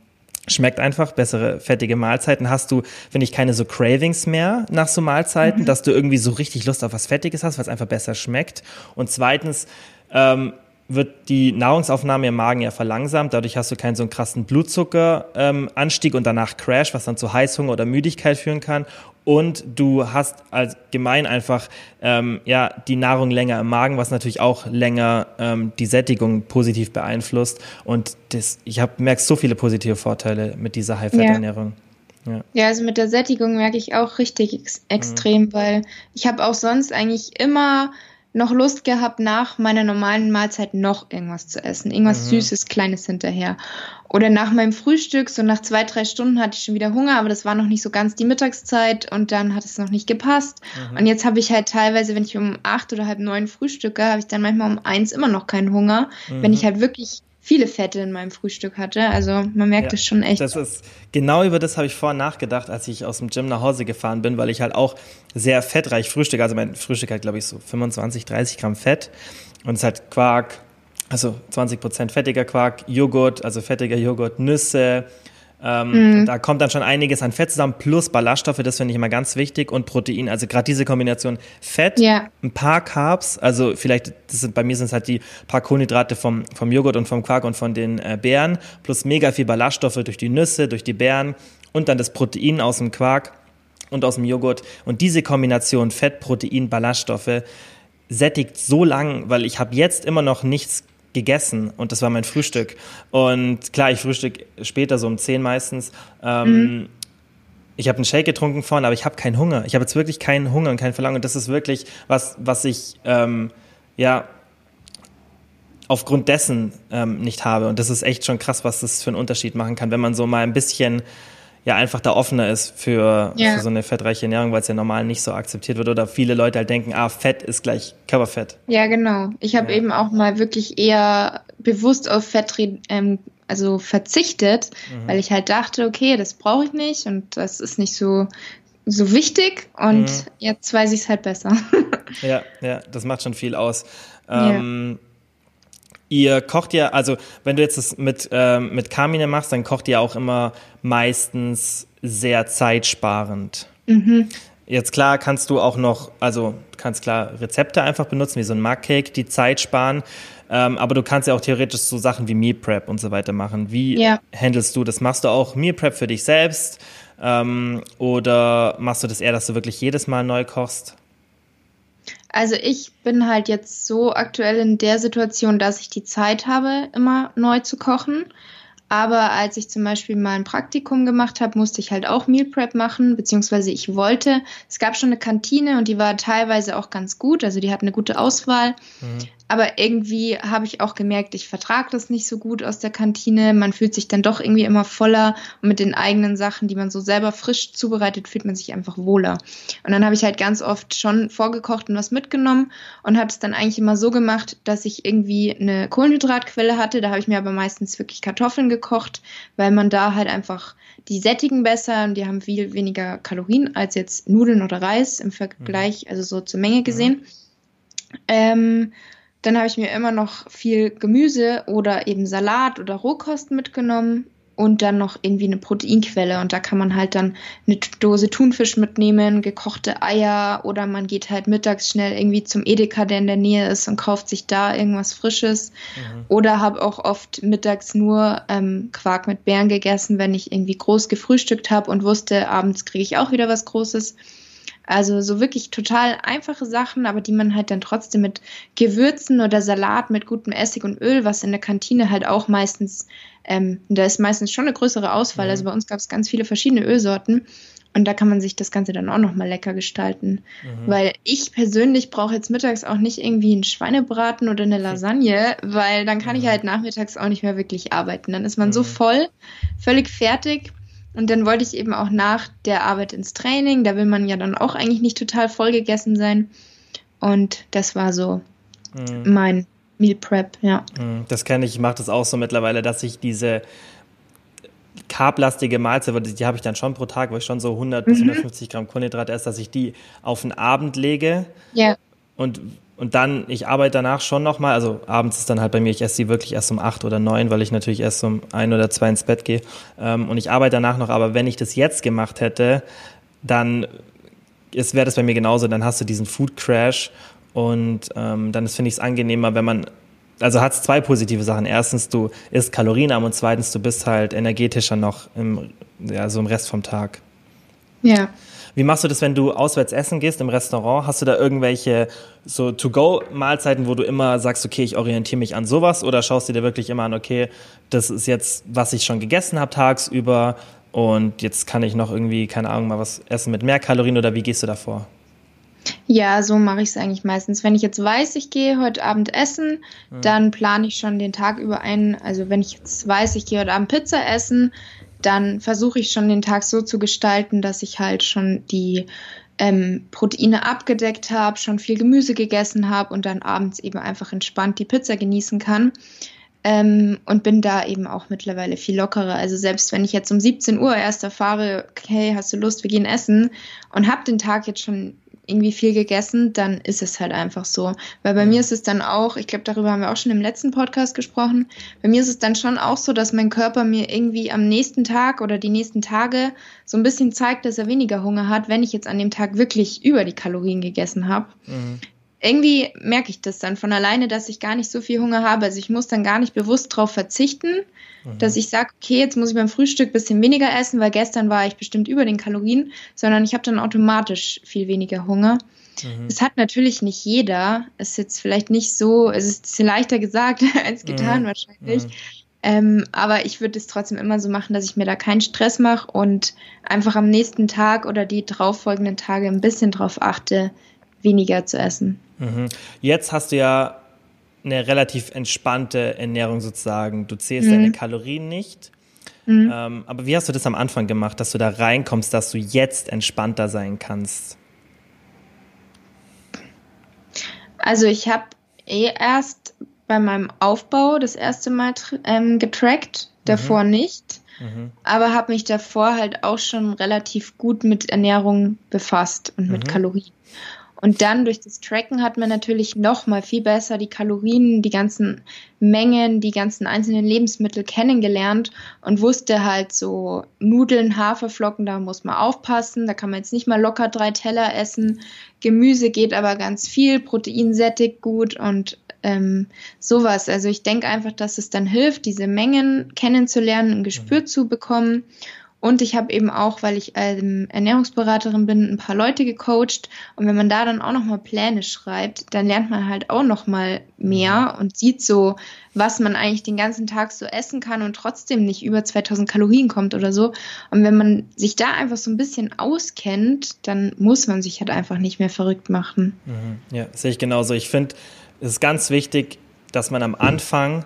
Schmeckt einfach, bessere fettige Mahlzeiten. Hast du, finde ich, keine so Cravings mehr nach so Mahlzeiten, mhm. dass du irgendwie so richtig Lust auf was Fettiges hast, was einfach besser schmeckt. Und zweitens ähm, wird die Nahrungsaufnahme im Magen ja verlangsamt. Dadurch hast du keinen so einen krassen Blutzuckeranstieg ähm, und danach Crash, was dann zu Heißhunger oder Müdigkeit führen kann und du hast allgemein einfach ähm, ja die Nahrung länger im Magen, was natürlich auch länger ähm, die Sättigung positiv beeinflusst. Und das, ich habe merkst so viele positive Vorteile mit dieser High-Fat-Ernährung. Ja. ja. also mit der Sättigung merke ich auch richtig ex extrem, mhm. weil ich habe auch sonst eigentlich immer noch Lust gehabt, nach meiner normalen Mahlzeit noch irgendwas zu essen. Irgendwas mhm. Süßes, Kleines hinterher. Oder nach meinem Frühstück, so nach zwei, drei Stunden hatte ich schon wieder Hunger, aber das war noch nicht so ganz die Mittagszeit und dann hat es noch nicht gepasst. Mhm. Und jetzt habe ich halt teilweise, wenn ich um acht oder halb neun frühstücke, habe ich dann manchmal um eins immer noch keinen Hunger, mhm. wenn ich halt wirklich viele Fette in meinem Frühstück hatte. Also man merkt ja, es schon echt. Das ist genau über das habe ich vorhin nachgedacht, als ich aus dem Gym nach Hause gefahren bin, weil ich halt auch sehr fettreich frühstücke. Also mein Frühstück hat, glaube ich, so 25, 30 Gramm Fett. Und es hat Quark, also 20 Prozent fettiger Quark, Joghurt, also fettiger Joghurt, Nüsse, ähm, mhm. Da kommt dann schon einiges an Fett zusammen, plus Ballaststoffe, das finde ich immer ganz wichtig, und Protein. Also gerade diese Kombination Fett, ja. ein paar Carbs, also vielleicht, das sind, bei mir sind es halt die paar Kohlenhydrate vom, vom Joghurt und vom Quark und von den äh, Beeren, plus mega viel Ballaststoffe durch die Nüsse, durch die Beeren und dann das Protein aus dem Quark und aus dem Joghurt. Und diese Kombination Fett, Protein, Ballaststoffe sättigt so lang, weil ich habe jetzt immer noch nichts gegessen und das war mein Frühstück. Und klar, ich frühstück später, so um 10 meistens. Ähm, mhm. Ich habe einen Shake getrunken vorhin, aber ich habe keinen Hunger. Ich habe jetzt wirklich keinen Hunger und kein Verlangen. Und das ist wirklich was, was ich ähm, ja aufgrund dessen ähm, nicht habe. Und das ist echt schon krass, was das für einen Unterschied machen kann, wenn man so mal ein bisschen ja einfach da offener ist für, ja. für so eine fettreiche Ernährung, weil es ja normal nicht so akzeptiert wird oder viele Leute halt denken, ah, Fett ist gleich Körperfett. Ja, genau. Ich habe ja. eben auch mal wirklich eher bewusst auf Fett ähm, also verzichtet, mhm. weil ich halt dachte, okay, das brauche ich nicht und das ist nicht so so wichtig und mhm. jetzt weiß ich es halt besser. ja, ja, das macht schon viel aus. Ähm, ja Ihr kocht ja, also wenn du jetzt das mit, ähm, mit Carmine machst, dann kocht ihr auch immer meistens sehr zeitsparend. Mhm. Jetzt klar kannst du auch noch, also du kannst klar Rezepte einfach benutzen, wie so ein Mug Cake, die Zeit sparen. Ähm, aber du kannst ja auch theoretisch so Sachen wie Meal Prep und so weiter machen. Wie ja. handelst du das? Machst du auch Meal Prep für dich selbst? Ähm, oder machst du das eher, dass du wirklich jedes Mal neu kochst? Also ich bin halt jetzt so aktuell in der Situation, dass ich die Zeit habe, immer neu zu kochen. Aber als ich zum Beispiel mal ein Praktikum gemacht habe, musste ich halt auch Meal Prep machen, beziehungsweise ich wollte. Es gab schon eine Kantine und die war teilweise auch ganz gut, also die hat eine gute Auswahl. Mhm. Aber irgendwie habe ich auch gemerkt, ich vertrage das nicht so gut aus der Kantine. Man fühlt sich dann doch irgendwie immer voller und mit den eigenen Sachen, die man so selber frisch zubereitet, fühlt man sich einfach wohler. Und dann habe ich halt ganz oft schon vorgekocht und was mitgenommen und habe es dann eigentlich immer so gemacht, dass ich irgendwie eine Kohlenhydratquelle hatte. Da habe ich mir aber meistens wirklich Kartoffeln gekocht, weil man da halt einfach die sättigen besser und die haben viel weniger Kalorien als jetzt Nudeln oder Reis im Vergleich, mhm. also so zur Menge gesehen. Mhm. Ähm, dann habe ich mir immer noch viel Gemüse oder eben Salat oder Rohkost mitgenommen und dann noch irgendwie eine Proteinquelle. Und da kann man halt dann eine Dose Thunfisch mitnehmen, gekochte Eier oder man geht halt mittags schnell irgendwie zum Edeka, der in der Nähe ist und kauft sich da irgendwas Frisches. Mhm. Oder habe auch oft mittags nur ähm, Quark mit Beeren gegessen, wenn ich irgendwie groß gefrühstückt habe und wusste, abends kriege ich auch wieder was Großes. Also so wirklich total einfache Sachen, aber die man halt dann trotzdem mit Gewürzen oder Salat mit gutem Essig und Öl, was in der Kantine halt auch meistens, ähm, da ist meistens schon eine größere Auswahl. Mhm. Also bei uns gab es ganz viele verschiedene Ölsorten. Und da kann man sich das Ganze dann auch nochmal lecker gestalten. Mhm. Weil ich persönlich brauche jetzt mittags auch nicht irgendwie einen Schweinebraten oder eine Lasagne, weil dann kann mhm. ich halt nachmittags auch nicht mehr wirklich arbeiten. Dann ist man mhm. so voll, völlig fertig. Und dann wollte ich eben auch nach der Arbeit ins Training. Da will man ja dann auch eigentlich nicht total voll gegessen sein. Und das war so mhm. mein Meal Prep, ja. Mhm. Das kenne ich, ich mache das auch so mittlerweile, dass ich diese carblastige Mahlzeit, die habe ich dann schon pro Tag, wo ich schon so 100 mhm. bis 150 Gramm Kohlenhydrate esse, dass ich die auf den Abend lege. Ja. Und, und dann, ich arbeite danach schon nochmal, also abends ist dann halt bei mir, ich esse die wirklich erst um acht oder neun, weil ich natürlich erst um ein oder zwei ins Bett gehe. Ähm, und ich arbeite danach noch, aber wenn ich das jetzt gemacht hätte, dann wäre das bei mir genauso, dann hast du diesen Food Crash und ähm, dann finde ich es angenehmer, wenn man also hat es zwei positive Sachen. Erstens, du isst kalorienarm und zweitens, du bist halt energetischer noch im, ja, so im Rest vom Tag. Ja. Wie machst du das, wenn du auswärts essen gehst im Restaurant? Hast du da irgendwelche so To-Go-Mahlzeiten, wo du immer sagst, okay, ich orientiere mich an sowas? Oder schaust du dir wirklich immer an, okay, das ist jetzt, was ich schon gegessen habe tagsüber und jetzt kann ich noch irgendwie, keine Ahnung, mal was essen mit mehr Kalorien oder wie gehst du davor? Ja, so mache ich es eigentlich meistens. Wenn ich jetzt weiß, ich gehe heute Abend essen, mhm. dann plane ich schon den Tag über ein. Also wenn ich jetzt weiß, ich gehe heute Abend Pizza essen, dann versuche ich schon den Tag so zu gestalten, dass ich halt schon die ähm, Proteine abgedeckt habe, schon viel Gemüse gegessen habe und dann abends eben einfach entspannt die Pizza genießen kann. Ähm, und bin da eben auch mittlerweile viel lockerer. Also selbst wenn ich jetzt um 17 Uhr erst erfahre, okay, hast du Lust, wir gehen essen und habe den Tag jetzt schon irgendwie viel gegessen, dann ist es halt einfach so. Weil bei mir ist es dann auch, ich glaube, darüber haben wir auch schon im letzten Podcast gesprochen, bei mir ist es dann schon auch so, dass mein Körper mir irgendwie am nächsten Tag oder die nächsten Tage so ein bisschen zeigt, dass er weniger Hunger hat, wenn ich jetzt an dem Tag wirklich über die Kalorien gegessen habe. Mhm irgendwie merke ich das dann von alleine, dass ich gar nicht so viel Hunger habe. Also ich muss dann gar nicht bewusst darauf verzichten, mhm. dass ich sage, okay, jetzt muss ich beim Frühstück ein bisschen weniger essen, weil gestern war ich bestimmt über den Kalorien, sondern ich habe dann automatisch viel weniger Hunger. Mhm. Das hat natürlich nicht jeder. Es ist jetzt vielleicht nicht so, es ist leichter gesagt als getan mhm. wahrscheinlich. Mhm. Ähm, aber ich würde es trotzdem immer so machen, dass ich mir da keinen Stress mache und einfach am nächsten Tag oder die darauffolgenden Tage ein bisschen drauf achte, weniger zu essen. Mhm. Jetzt hast du ja eine relativ entspannte Ernährung sozusagen. Du zählst mhm. deine Kalorien nicht. Mhm. Ähm, aber wie hast du das am Anfang gemacht, dass du da reinkommst, dass du jetzt entspannter sein kannst? Also ich habe eh erst bei meinem Aufbau das erste Mal ähm, getrackt, davor mhm. nicht. Mhm. Aber habe mich davor halt auch schon relativ gut mit Ernährung befasst und mit mhm. Kalorien. Und dann durch das Tracken hat man natürlich noch mal viel besser die Kalorien, die ganzen Mengen, die ganzen einzelnen Lebensmittel kennengelernt und wusste halt so Nudeln, Haferflocken, da muss man aufpassen, da kann man jetzt nicht mal locker drei Teller essen. Gemüse geht aber ganz viel, Protein sättigt gut und ähm, sowas. Also ich denke einfach, dass es dann hilft, diese Mengen kennenzulernen, ein Gespür mhm. zu bekommen und ich habe eben auch, weil ich ähm, Ernährungsberaterin bin, ein paar Leute gecoacht. Und wenn man da dann auch nochmal Pläne schreibt, dann lernt man halt auch nochmal mehr mhm. und sieht so, was man eigentlich den ganzen Tag so essen kann und trotzdem nicht über 2000 Kalorien kommt oder so. Und wenn man sich da einfach so ein bisschen auskennt, dann muss man sich halt einfach nicht mehr verrückt machen. Mhm. Ja, sehe ich genauso. Ich finde, es ist ganz wichtig, dass man am Anfang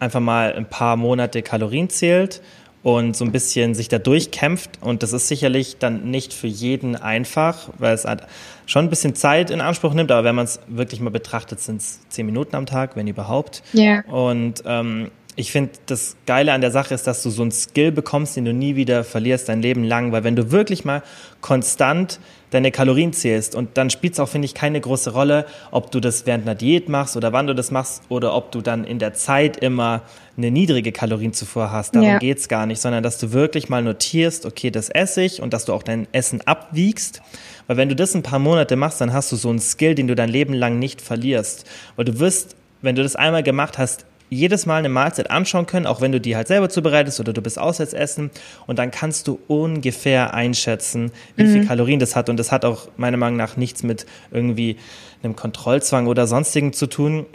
einfach mal ein paar Monate Kalorien zählt und so ein bisschen sich da durchkämpft. Und das ist sicherlich dann nicht für jeden einfach, weil es halt schon ein bisschen Zeit in Anspruch nimmt. Aber wenn man es wirklich mal betrachtet, sind es zehn Minuten am Tag, wenn überhaupt. Ja. Yeah. Und ähm, ich finde, das Geile an der Sache ist, dass du so einen Skill bekommst, den du nie wieder verlierst dein Leben lang, weil wenn du wirklich mal konstant deine Kalorien zählst und dann spielt es auch, finde ich, keine große Rolle, ob du das während einer Diät machst oder wann du das machst oder ob du dann in der Zeit immer eine niedrige Kalorienzufuhr hast. Darum ja. geht's gar nicht, sondern dass du wirklich mal notierst, okay, das esse ich und dass du auch dein Essen abwiegst. Weil wenn du das ein paar Monate machst, dann hast du so einen Skill, den du dein Leben lang nicht verlierst. Weil du wirst, wenn du das einmal gemacht hast, jedes Mal eine Mahlzeit anschauen können, auch wenn du die halt selber zubereitest oder du bist auswärts essen und dann kannst du ungefähr einschätzen, wie mhm. viel Kalorien das hat. Und das hat auch meiner Meinung nach nichts mit irgendwie einem Kontrollzwang oder sonstigen zu tun,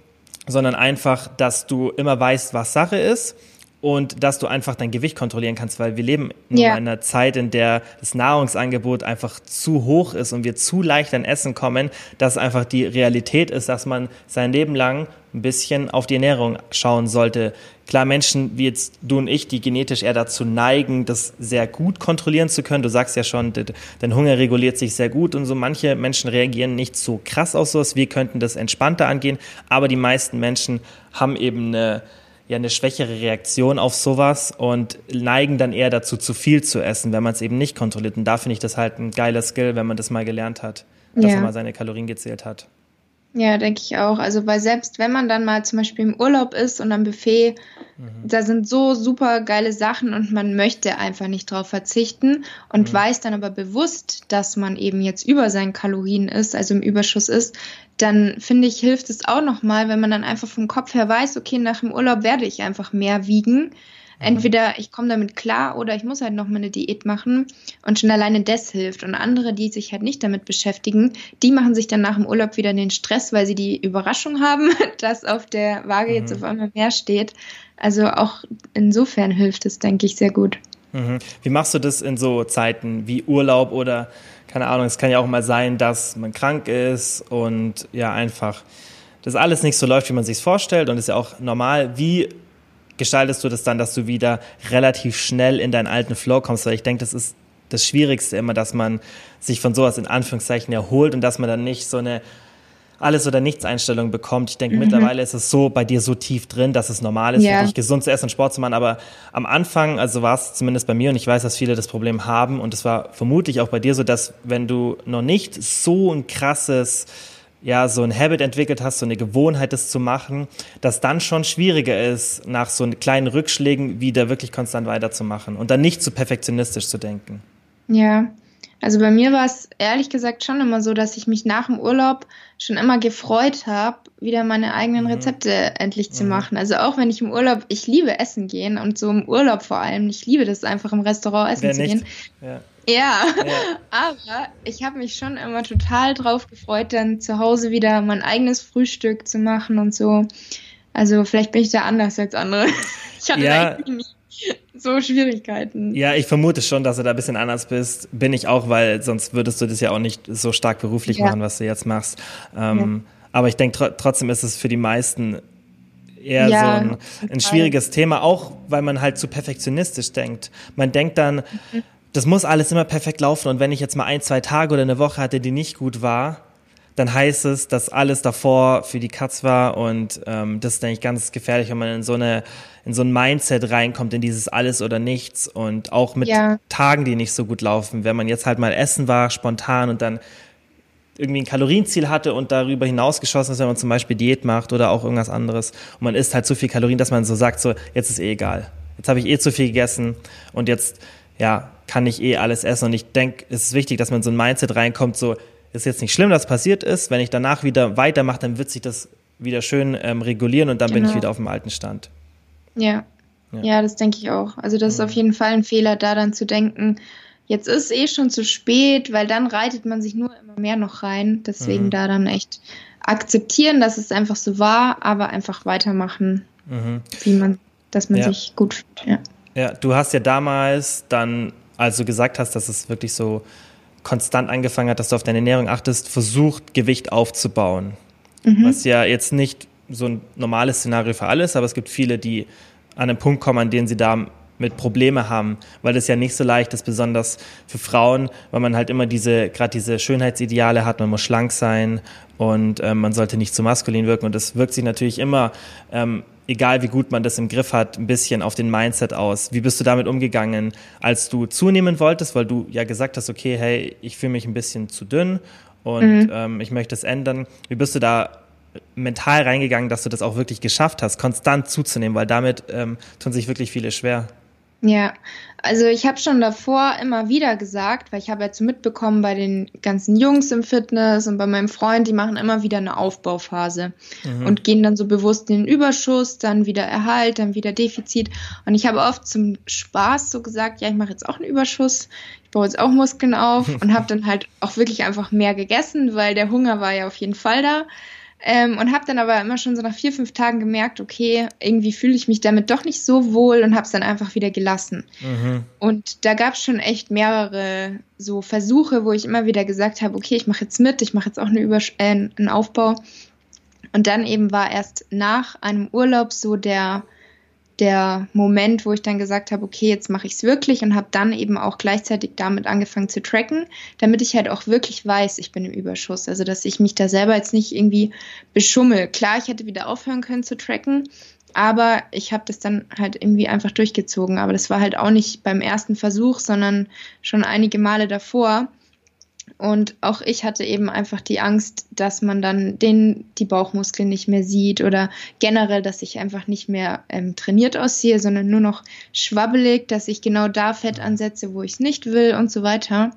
sondern einfach, dass du immer weißt, was Sache ist und dass du einfach dein Gewicht kontrollieren kannst, weil wir leben in ja. einer Zeit, in der das Nahrungsangebot einfach zu hoch ist und wir zu leicht an Essen kommen, dass einfach die Realität ist, dass man sein Leben lang ein bisschen auf die Ernährung schauen sollte. Klar, Menschen wie jetzt du und ich, die genetisch eher dazu neigen, das sehr gut kontrollieren zu können. Du sagst ja schon, dein Hunger reguliert sich sehr gut und so manche Menschen reagieren nicht so krass auf sowas. Wir könnten das entspannter angehen, aber die meisten Menschen haben eben eine ja eine schwächere Reaktion auf sowas und neigen dann eher dazu, zu viel zu essen, wenn man es eben nicht kontrolliert. Und da finde ich das halt ein geiler Skill, wenn man das mal gelernt hat, dass ja. man mal seine Kalorien gezählt hat. Ja, denke ich auch. Also, weil selbst wenn man dann mal zum Beispiel im Urlaub ist und am Buffet, mhm. da sind so super geile Sachen und man möchte einfach nicht drauf verzichten und mhm. weiß dann aber bewusst, dass man eben jetzt über seinen Kalorien ist, also im Überschuss ist, dann finde ich, hilft es auch nochmal, wenn man dann einfach vom Kopf her weiß, okay, nach dem Urlaub werde ich einfach mehr wiegen Entweder ich komme damit klar oder ich muss halt noch mal eine Diät machen und schon alleine das hilft. Und andere, die sich halt nicht damit beschäftigen, die machen sich dann nach dem Urlaub wieder den Stress, weil sie die Überraschung haben, dass auf der Waage jetzt mhm. auf einmal mehr steht. Also auch insofern hilft es, denke ich, sehr gut. Mhm. Wie machst du das in so Zeiten wie Urlaub oder keine Ahnung, es kann ja auch mal sein, dass man krank ist und ja einfach das alles nicht so läuft, wie man sich vorstellt und ist ja auch normal. Wie gestaltest du das dann, dass du wieder relativ schnell in deinen alten Flow kommst? Weil ich denke, das ist das Schwierigste immer, dass man sich von sowas in Anführungszeichen erholt und dass man dann nicht so eine alles oder nichts Einstellung bekommt. Ich denke, mhm. mittlerweile ist es so bei dir so tief drin, dass es normal ist, ja. für dich gesund zu essen und Sport zu machen. Aber am Anfang, also war es zumindest bei mir und ich weiß, dass viele das Problem haben und es war vermutlich auch bei dir so, dass wenn du noch nicht so ein krasses ja, so ein Habit entwickelt hast, so eine Gewohnheit, das zu machen, dass dann schon schwieriger ist, nach so kleinen Rückschlägen wieder wirklich konstant weiterzumachen und dann nicht zu perfektionistisch zu denken. Ja, also bei mir war es ehrlich gesagt schon immer so, dass ich mich nach dem Urlaub schon immer gefreut habe, wieder meine eigenen mhm. Rezepte endlich zu mhm. machen. Also auch wenn ich im Urlaub, ich liebe Essen gehen und so im Urlaub vor allem, ich liebe das einfach im Restaurant essen Wer zu nicht? gehen. Ja. Ja, ja. aber ich habe mich schon immer total drauf gefreut, dann zu Hause wieder mein eigenes Frühstück zu machen und so. Also vielleicht bin ich da anders als andere. Ich hatte ja. eigentlich nie so Schwierigkeiten. Ja, ich vermute schon, dass du da ein bisschen anders bist. Bin ich auch, weil sonst würdest du das ja auch nicht so stark beruflich ja. machen, was du jetzt machst. Ähm, ja. Aber ich denke, tr trotzdem ist es für die meisten eher ja, so ein, ein schwieriges Thema, auch weil man halt zu perfektionistisch denkt. Man denkt dann, mhm das muss alles immer perfekt laufen. Und wenn ich jetzt mal ein, zwei Tage oder eine Woche hatte, die nicht gut war, dann heißt es, dass alles davor für die Katz war. Und ähm, das ist eigentlich ganz gefährlich, wenn man in so eine in so ein Mindset reinkommt, in dieses alles oder nichts und auch mit ja. Tagen, die nicht so gut laufen. Wenn man jetzt halt mal essen war, spontan und dann irgendwie ein Kalorienziel hatte und darüber hinaus geschossen ist, wenn man zum Beispiel Diät macht oder auch irgendwas anderes und man isst halt so viel Kalorien, dass man so sagt, so jetzt ist eh egal. Jetzt habe ich eh zu viel gegessen und jetzt ja, kann ich eh alles essen. Und ich denke, es ist wichtig, dass man so ein Mindset reinkommt, so, ist jetzt nicht schlimm, dass passiert ist. Wenn ich danach wieder weitermache, dann wird sich das wieder schön ähm, regulieren und dann genau. bin ich genau. wieder auf dem alten Stand. Ja. Ja, ja das denke ich auch. Also das ist auf jeden Fall ein Fehler, da dann zu denken, jetzt ist eh schon zu spät, weil dann reitet man sich nur immer mehr noch rein. Deswegen mhm. da dann echt akzeptieren, dass es einfach so war, aber einfach weitermachen, mhm. wie man, dass man ja. sich gut fühlt. Ja. Ja, du hast ja damals dann, als du gesagt hast, dass es wirklich so konstant angefangen hat, dass du auf deine Ernährung achtest, versucht, Gewicht aufzubauen. Mhm. Was ja jetzt nicht so ein normales Szenario für alles, aber es gibt viele, die an einen Punkt kommen, an dem sie da mit Probleme haben, weil das ja nicht so leicht ist, besonders für Frauen, weil man halt immer diese, gerade diese Schönheitsideale hat, man muss schlank sein und ähm, man sollte nicht zu maskulin wirken und das wirkt sich natürlich immer ähm, egal wie gut man das im Griff hat, ein bisschen auf den Mindset aus. Wie bist du damit umgegangen, als du zunehmen wolltest, weil du ja gesagt hast, okay, hey, ich fühle mich ein bisschen zu dünn und mhm. ähm, ich möchte es ändern. Wie bist du da mental reingegangen, dass du das auch wirklich geschafft hast, konstant zuzunehmen, weil damit ähm, tun sich wirklich viele schwer. Ja, also ich habe schon davor immer wieder gesagt, weil ich habe jetzt mitbekommen bei den ganzen Jungs im Fitness und bei meinem Freund, die machen immer wieder eine Aufbauphase mhm. und gehen dann so bewusst in den Überschuss, dann wieder Erhalt, dann wieder Defizit. Und ich habe oft zum Spaß so gesagt, ja, ich mache jetzt auch einen Überschuss, ich baue jetzt auch Muskeln auf und habe dann halt auch wirklich einfach mehr gegessen, weil der Hunger war ja auf jeden Fall da. Ähm, und habe dann aber immer schon so nach vier, fünf Tagen gemerkt, okay, irgendwie fühle ich mich damit doch nicht so wohl und habe es dann einfach wieder gelassen. Mhm. Und da gab es schon echt mehrere so Versuche, wo ich immer wieder gesagt habe, okay, ich mache jetzt mit, ich mache jetzt auch eine Übersch äh, einen Aufbau. Und dann eben war erst nach einem Urlaub so der der Moment, wo ich dann gesagt habe, okay, jetzt mache ich es wirklich und habe dann eben auch gleichzeitig damit angefangen zu tracken, damit ich halt auch wirklich weiß, ich bin im Überschuss. Also dass ich mich da selber jetzt nicht irgendwie beschummel. Klar, ich hätte wieder aufhören können zu tracken, aber ich habe das dann halt irgendwie einfach durchgezogen. Aber das war halt auch nicht beim ersten Versuch, sondern schon einige Male davor. Und auch ich hatte eben einfach die Angst, dass man dann den, die Bauchmuskeln nicht mehr sieht oder generell, dass ich einfach nicht mehr ähm, trainiert aussehe, sondern nur noch schwabbelig, dass ich genau da Fett ansetze, wo ich es nicht will und so weiter.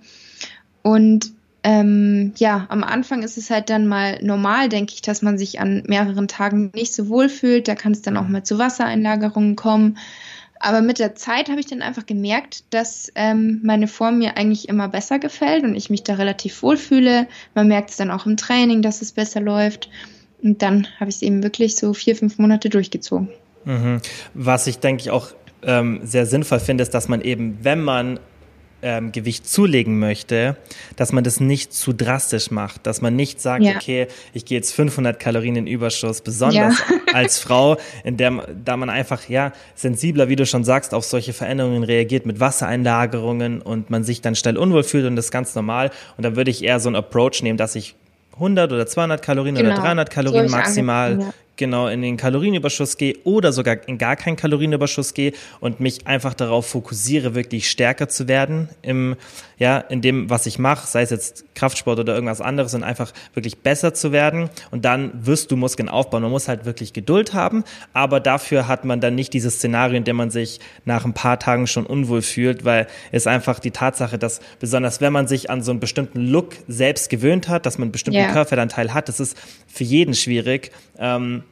Und ähm, ja, am Anfang ist es halt dann mal normal, denke ich, dass man sich an mehreren Tagen nicht so wohl fühlt. Da kann es dann auch mal zu Wassereinlagerungen kommen. Aber mit der Zeit habe ich dann einfach gemerkt, dass ähm, meine Form mir eigentlich immer besser gefällt und ich mich da relativ wohl fühle. Man merkt es dann auch im Training, dass es besser läuft. Und dann habe ich es eben wirklich so vier, fünf Monate durchgezogen. Mhm. Was ich denke ich auch ähm, sehr sinnvoll finde, ist, dass man eben, wenn man ähm, Gewicht zulegen möchte, dass man das nicht zu drastisch macht, dass man nicht sagt, ja. okay, ich gehe jetzt 500 Kalorien in Überschuss, besonders ja. als Frau, in der da man einfach ja sensibler, wie du schon sagst, auf solche Veränderungen reagiert mit Wassereinlagerungen und man sich dann schnell unwohl fühlt und das ist ganz normal. Und dann würde ich eher so einen Approach nehmen, dass ich 100 oder 200 Kalorien genau. oder 300 Kalorien so maximal ja genau in den Kalorienüberschuss gehe oder sogar in gar keinen Kalorienüberschuss gehe und mich einfach darauf fokussiere, wirklich stärker zu werden im, ja, in dem, was ich mache, sei es jetzt Kraftsport oder irgendwas anderes und einfach wirklich besser zu werden. Und dann wirst du Muskeln aufbauen. Man muss halt wirklich Geduld haben, aber dafür hat man dann nicht dieses Szenario, in dem man sich nach ein paar Tagen schon unwohl fühlt, weil es einfach die Tatsache, dass besonders wenn man sich an so einen bestimmten Look selbst gewöhnt hat, dass man einen bestimmten yeah. Körperfettanteil hat, das ist für jeden schwierig. Ähm,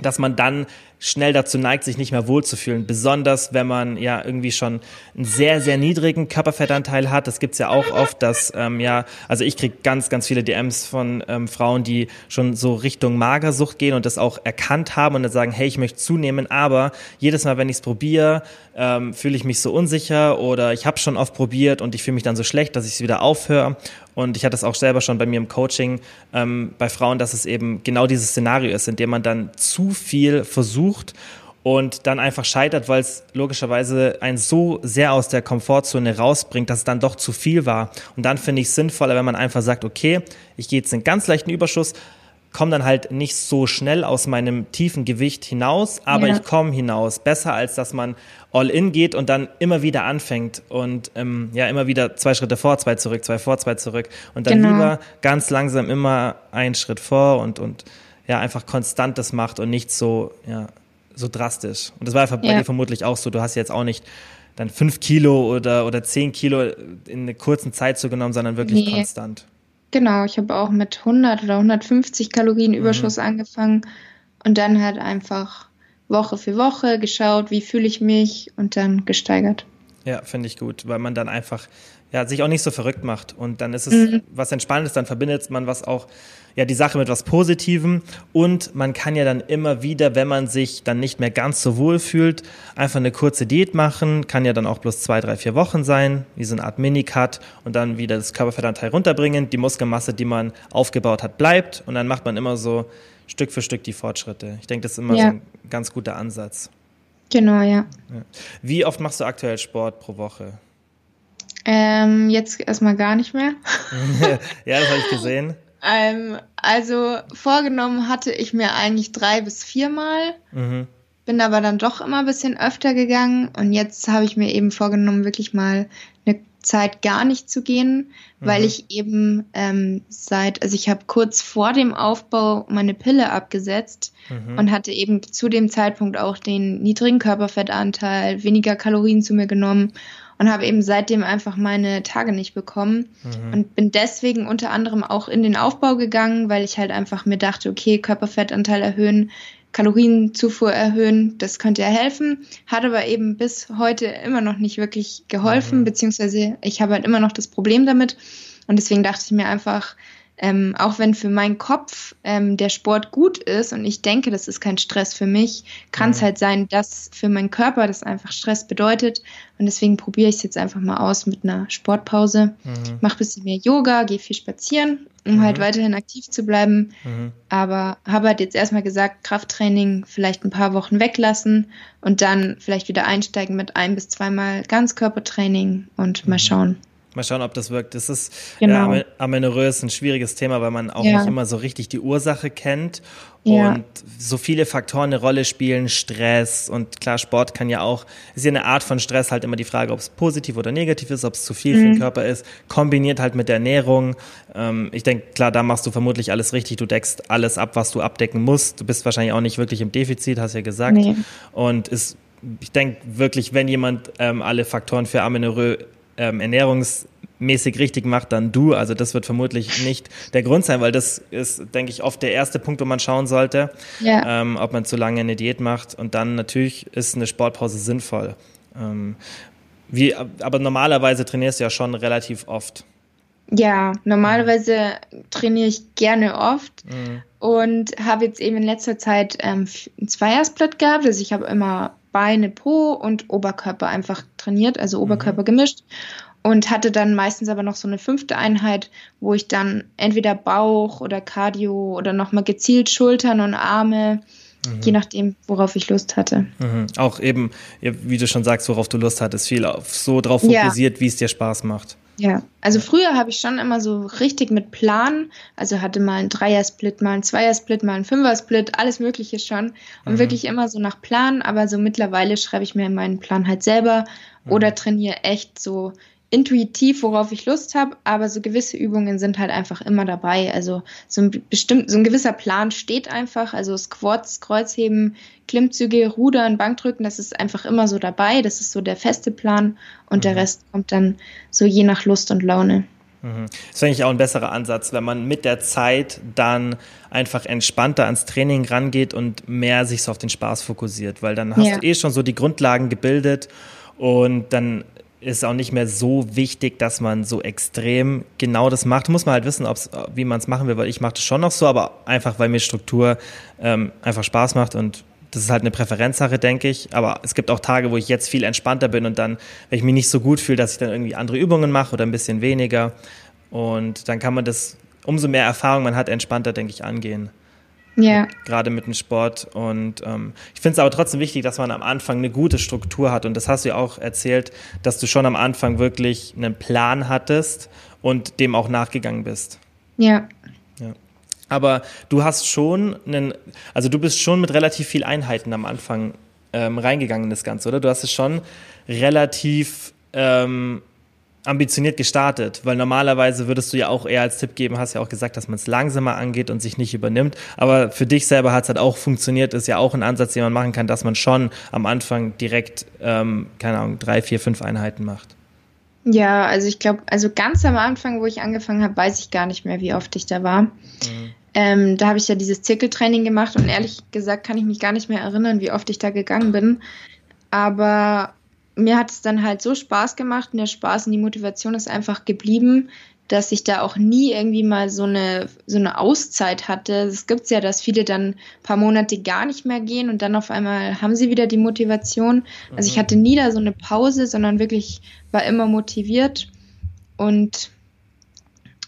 dass man dann schnell dazu neigt, sich nicht mehr wohlzufühlen. Besonders wenn man ja irgendwie schon einen sehr, sehr niedrigen Körperfettanteil hat. Das gibt's ja auch oft, dass, ähm, ja, also ich krieg ganz, ganz viele DMs von ähm, Frauen, die schon so Richtung Magersucht gehen und das auch erkannt haben und dann sagen, hey, ich möchte zunehmen, aber jedes Mal, wenn ich es probiere, ähm, fühle ich mich so unsicher oder ich habe schon oft probiert und ich fühle mich dann so schlecht, dass ich es wieder aufhöre. Und ich hatte es auch selber schon bei mir im Coaching ähm, bei Frauen, dass es eben genau dieses Szenario ist, in dem man dann zu viel versucht und dann einfach scheitert, weil es logischerweise einen so sehr aus der Komfortzone rausbringt, dass es dann doch zu viel war. Und dann finde ich es sinnvoller, wenn man einfach sagt, okay, ich gehe jetzt einen ganz leichten Überschuss, komme dann halt nicht so schnell aus meinem tiefen Gewicht hinaus, aber ja. ich komme hinaus. Besser als dass man all in geht und dann immer wieder anfängt und ähm, ja immer wieder zwei Schritte vor, zwei zurück, zwei vor, zwei zurück und dann genau. lieber ganz langsam immer einen Schritt vor und und ja einfach konstant das macht und nicht so ja so drastisch. Und das war ja. bei dir vermutlich auch so. Du hast jetzt auch nicht dann fünf Kilo oder oder zehn Kilo in einer kurzen Zeit zugenommen, sondern wirklich nee. konstant. Genau, ich habe auch mit 100 oder 150 Kalorien mhm. Überschuss mhm. angefangen und dann halt einfach Woche für Woche geschaut, wie fühle ich mich und dann gesteigert. Ja, finde ich gut, weil man dann einfach ja, sich auch nicht so verrückt macht und dann ist es mhm. was Entspannendes, dann verbindet man was auch ja die Sache mit was Positivem und man kann ja dann immer wieder, wenn man sich dann nicht mehr ganz so wohl fühlt, einfach eine kurze Diät machen, kann ja dann auch bloß zwei, drei, vier Wochen sein, wie so eine Art Minicut und dann wieder das Körperfettanteil runterbringen, die Muskelmasse, die man aufgebaut hat, bleibt und dann macht man immer so Stück für Stück die Fortschritte. Ich denke, das ist immer ja. so ein ganz guter Ansatz. Genau, ja. ja. Wie oft machst du aktuell Sport pro Woche? Ähm, jetzt erstmal gar nicht mehr. ja, das habe ich gesehen. Ähm, also vorgenommen hatte ich mir eigentlich drei bis viermal. Mhm. Bin aber dann doch immer ein bisschen öfter gegangen und jetzt habe ich mir eben vorgenommen, wirklich mal eine Zeit gar nicht zu gehen, weil mhm. ich eben ähm, seit, also ich habe kurz vor dem Aufbau meine Pille abgesetzt mhm. und hatte eben zu dem Zeitpunkt auch den niedrigen Körperfettanteil, weniger Kalorien zu mir genommen und habe eben seitdem einfach meine Tage nicht bekommen mhm. und bin deswegen unter anderem auch in den Aufbau gegangen, weil ich halt einfach mir dachte, okay, Körperfettanteil erhöhen, Kalorienzufuhr erhöhen, das könnte ja helfen, hat aber eben bis heute immer noch nicht wirklich geholfen, mhm. beziehungsweise ich habe halt immer noch das Problem damit und deswegen dachte ich mir einfach, ähm, auch wenn für meinen Kopf ähm, der Sport gut ist und ich denke, das ist kein Stress für mich, kann es mhm. halt sein, dass für meinen Körper das einfach Stress bedeutet. Und deswegen probiere ich es jetzt einfach mal aus mit einer Sportpause. Mhm. Mach ein bisschen mehr Yoga, gehe viel spazieren, um mhm. halt weiterhin aktiv zu bleiben. Mhm. Aber habe halt jetzt erstmal gesagt, Krafttraining vielleicht ein paar Wochen weglassen und dann vielleicht wieder einsteigen mit ein bis zweimal Ganzkörpertraining und mal mhm. schauen. Mal schauen, ob das wirkt. Das ist genau. ja, amenorrhoeus ein schwieriges Thema, weil man auch ja. nicht immer so richtig die Ursache kennt ja. und so viele Faktoren eine Rolle spielen, Stress und klar, Sport kann ja auch, ist ja eine Art von Stress, halt immer die Frage, ob es positiv oder negativ ist, ob es zu viel mhm. für den mhm. Körper ist, kombiniert halt mit der Ernährung. Ähm, ich denke, klar, da machst du vermutlich alles richtig, du deckst alles ab, was du abdecken musst. Du bist wahrscheinlich auch nicht wirklich im Defizit, hast ja gesagt. Nee. Und ist ich denke wirklich, wenn jemand ähm, alle Faktoren für Amenorrhoe ähm, ernährungsmäßig richtig macht, dann du. Also das wird vermutlich nicht der Grund sein, weil das ist, denke ich, oft der erste Punkt, wo man schauen sollte, ja. ähm, ob man zu lange eine Diät macht. Und dann natürlich ist eine Sportpause sinnvoll. Ähm, wie, aber normalerweise trainierst du ja schon relativ oft. Ja, normalerweise trainiere ich gerne oft mhm. und habe jetzt eben in letzter Zeit ähm, ein Zweiersplit gehabt. Also ich habe immer Beine, Po und Oberkörper einfach trainiert, also Oberkörper mhm. gemischt. Und hatte dann meistens aber noch so eine fünfte Einheit, wo ich dann entweder Bauch oder Cardio oder nochmal gezielt Schultern und Arme, mhm. je nachdem, worauf ich Lust hatte. Mhm. Auch eben, wie du schon sagst, worauf du Lust hattest, viel auf, so drauf fokussiert, ja. wie es dir Spaß macht. Ja, also früher habe ich schon immer so richtig mit Plan, also hatte mal einen Dreiersplit, mal einen Zweiersplit, mal einen Fünfersplit, alles Mögliche schon und mhm. wirklich immer so nach Plan, aber so mittlerweile schreibe ich mir meinen Plan halt selber mhm. oder trainiere echt so intuitiv, worauf ich Lust habe, aber so gewisse Übungen sind halt einfach immer dabei. Also so ein bestimmt, so ein gewisser Plan steht einfach. Also Squats, Kreuzheben, Klimmzüge, Rudern, Bankdrücken, das ist einfach immer so dabei. Das ist so der feste Plan und mhm. der Rest kommt dann so je nach Lust und Laune. Mhm. Das finde ich auch ein besserer Ansatz, wenn man mit der Zeit dann einfach entspannter ans Training rangeht und mehr sich so auf den Spaß fokussiert, weil dann hast ja. du eh schon so die Grundlagen gebildet und dann ist auch nicht mehr so wichtig, dass man so extrem genau das macht. Muss man halt wissen, ob's, wie man es machen will, weil ich mache das schon noch so, aber einfach, weil mir Struktur ähm, einfach Spaß macht und das ist halt eine Präferenzsache, denke ich. Aber es gibt auch Tage, wo ich jetzt viel entspannter bin und dann, wenn ich mich nicht so gut fühle, dass ich dann irgendwie andere Übungen mache oder ein bisschen weniger. Und dann kann man das, umso mehr Erfahrung man hat, entspannter, denke ich, angehen. Ja. Gerade mit dem Sport. Und ähm, ich finde es aber trotzdem wichtig, dass man am Anfang eine gute Struktur hat. Und das hast du ja auch erzählt, dass du schon am Anfang wirklich einen Plan hattest und dem auch nachgegangen bist. Ja. Ja. Aber du hast schon einen, also du bist schon mit relativ viel Einheiten am Anfang ähm, reingegangen in das Ganze, oder? Du hast es schon relativ ähm, ambitioniert gestartet, weil normalerweise würdest du ja auch eher als Tipp geben, hast ja auch gesagt, dass man es langsamer angeht und sich nicht übernimmt. Aber für dich selber hat es halt auch funktioniert, ist ja auch ein Ansatz, den man machen kann, dass man schon am Anfang direkt, ähm, keine Ahnung, drei, vier, fünf Einheiten macht. Ja, also ich glaube, also ganz am Anfang, wo ich angefangen habe, weiß ich gar nicht mehr, wie oft ich da war. Mhm. Ähm, da habe ich ja dieses Zirkeltraining gemacht und ehrlich gesagt kann ich mich gar nicht mehr erinnern, wie oft ich da gegangen bin. Aber mir hat es dann halt so Spaß gemacht und der Spaß und die Motivation ist einfach geblieben, dass ich da auch nie irgendwie mal so eine, so eine Auszeit hatte. Es gibt ja, dass viele dann ein paar Monate gar nicht mehr gehen und dann auf einmal haben sie wieder die Motivation. Also ich mhm. hatte nie da so eine Pause, sondern wirklich war immer motiviert und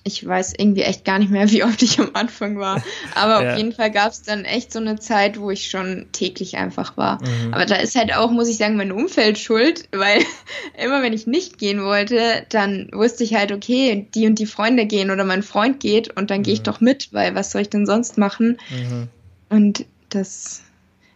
ich weiß irgendwie echt gar nicht mehr, wie oft ich am Anfang war. Aber ja. auf jeden Fall gab es dann echt so eine Zeit, wo ich schon täglich einfach war. Mhm. Aber da ist halt auch, muss ich sagen, mein Umfeld schuld, weil immer wenn ich nicht gehen wollte, dann wusste ich halt, okay, die und die Freunde gehen oder mein Freund geht und dann gehe ich mhm. doch mit, weil was soll ich denn sonst machen? Mhm. Und das,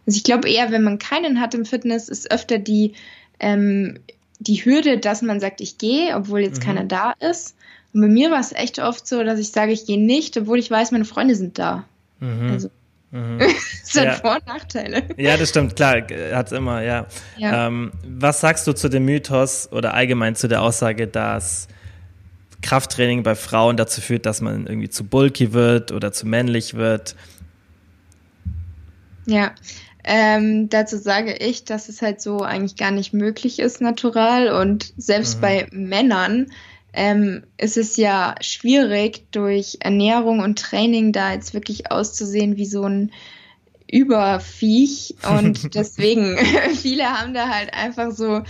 also ich glaube eher, wenn man keinen hat im Fitness, ist öfter die, ähm, die Hürde, dass man sagt, ich gehe, obwohl jetzt mhm. keiner da ist. Und bei mir war es echt oft so, dass ich sage, ich gehe nicht, obwohl ich weiß, meine Freunde sind da. Mhm. Also, mhm. es hat ja. Vor- und Nachteile. Ja, das stimmt, klar, hat es immer, ja. ja. Ähm, was sagst du zu dem Mythos oder allgemein zu der Aussage, dass Krafttraining bei Frauen dazu führt, dass man irgendwie zu bulky wird oder zu männlich wird? Ja, ähm, dazu sage ich, dass es halt so eigentlich gar nicht möglich ist, natural. Und selbst mhm. bei Männern ähm, ist es ja schwierig, durch Ernährung und Training da jetzt wirklich auszusehen wie so ein Überviech. Und deswegen, viele haben da halt einfach so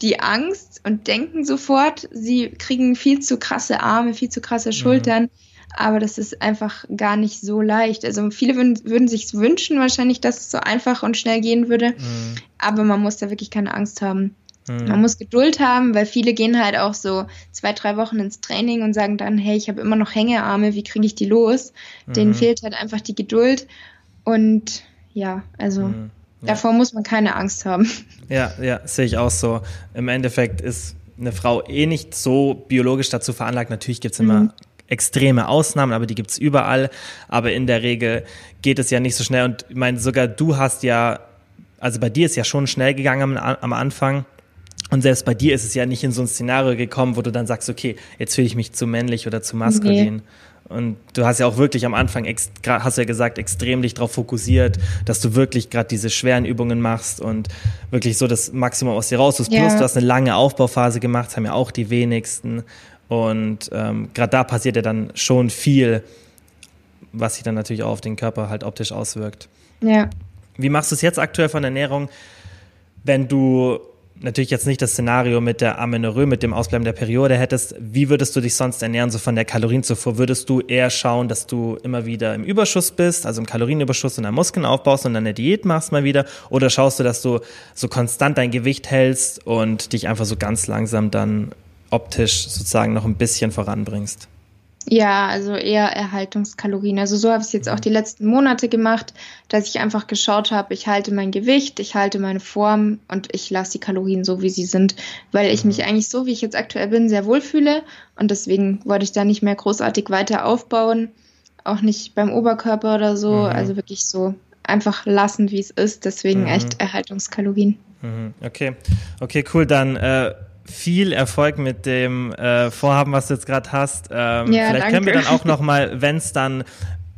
die Angst und denken sofort, sie kriegen viel zu krasse Arme, viel zu krasse mhm. Schultern. Mhm. Aber das ist einfach gar nicht so leicht. Also viele würden, würden sich wünschen wahrscheinlich, dass es so einfach und schnell gehen würde. Mhm. Aber man muss da wirklich keine Angst haben. Mhm. Man muss Geduld haben, weil viele gehen halt auch so zwei, drei Wochen ins Training und sagen dann, hey, ich habe immer noch Hängearme, wie kriege ich die los? Mhm. Denen fehlt halt einfach die Geduld. Und ja, also mhm. ja. davor muss man keine Angst haben. Ja, ja, sehe ich auch so. Im Endeffekt ist eine Frau eh nicht so biologisch dazu veranlagt. Natürlich gibt es immer mhm. extreme Ausnahmen, aber die gibt es überall. Aber in der Regel geht es ja nicht so schnell. Und ich meine, sogar du hast ja, also bei dir ist ja schon schnell gegangen am, am Anfang. Und selbst bei dir ist es ja nicht in so ein Szenario gekommen, wo du dann sagst, okay, jetzt fühle ich mich zu männlich oder zu maskulin. Nee. Und du hast ja auch wirklich am Anfang, hast du ja gesagt, extrem dich darauf fokussiert, dass du wirklich gerade diese schweren Übungen machst und wirklich so das Maximum aus dir raus. Ja. Plus, du hast eine lange Aufbauphase gemacht, haben ja auch die wenigsten. Und ähm, gerade da passiert ja dann schon viel, was sich dann natürlich auch auf den Körper halt optisch auswirkt. Ja. Wie machst du es jetzt aktuell von Ernährung, wenn du natürlich jetzt nicht das Szenario mit der Amenorrhoe, mit dem Ausbleiben der Periode hättest, wie würdest du dich sonst ernähren, so von der Kalorienzufuhr? Würdest du eher schauen, dass du immer wieder im Überschuss bist, also im Kalorienüberschuss und dann Muskeln aufbaust und dann eine Diät machst mal wieder? Oder schaust du, dass du so konstant dein Gewicht hältst und dich einfach so ganz langsam dann optisch sozusagen noch ein bisschen voranbringst? Ja, also eher Erhaltungskalorien. Also so habe ich es jetzt auch die letzten Monate gemacht, dass ich einfach geschaut habe, ich halte mein Gewicht, ich halte meine Form und ich lasse die Kalorien so, wie sie sind, weil ich mich mhm. eigentlich so, wie ich jetzt aktuell bin, sehr wohl fühle und deswegen wollte ich da nicht mehr großartig weiter aufbauen, auch nicht beim Oberkörper oder so, mhm. also wirklich so einfach lassen, wie es ist, deswegen mhm. echt Erhaltungskalorien. Mhm. Okay, okay, cool, dann äh viel Erfolg mit dem äh, Vorhaben, was du jetzt gerade hast. Ähm, ja, vielleicht danke. können wir dann auch noch mal, wenn es dann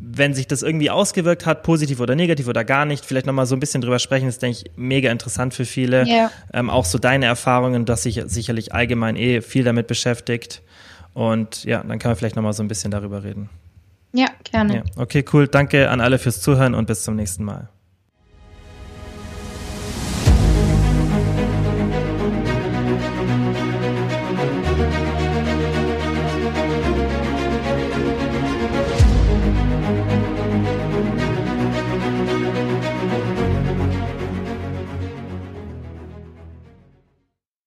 wenn sich das irgendwie ausgewirkt hat, positiv oder negativ oder gar nicht, vielleicht nochmal so ein bisschen drüber sprechen, das ist, denke ich, mega interessant für viele. Ja. Ähm, auch so deine Erfahrungen, dass sich sicherlich allgemein eh viel damit beschäftigt. Und ja, dann können wir vielleicht nochmal so ein bisschen darüber reden. Ja, gerne. Ja. Okay, cool. Danke an alle fürs Zuhören und bis zum nächsten Mal.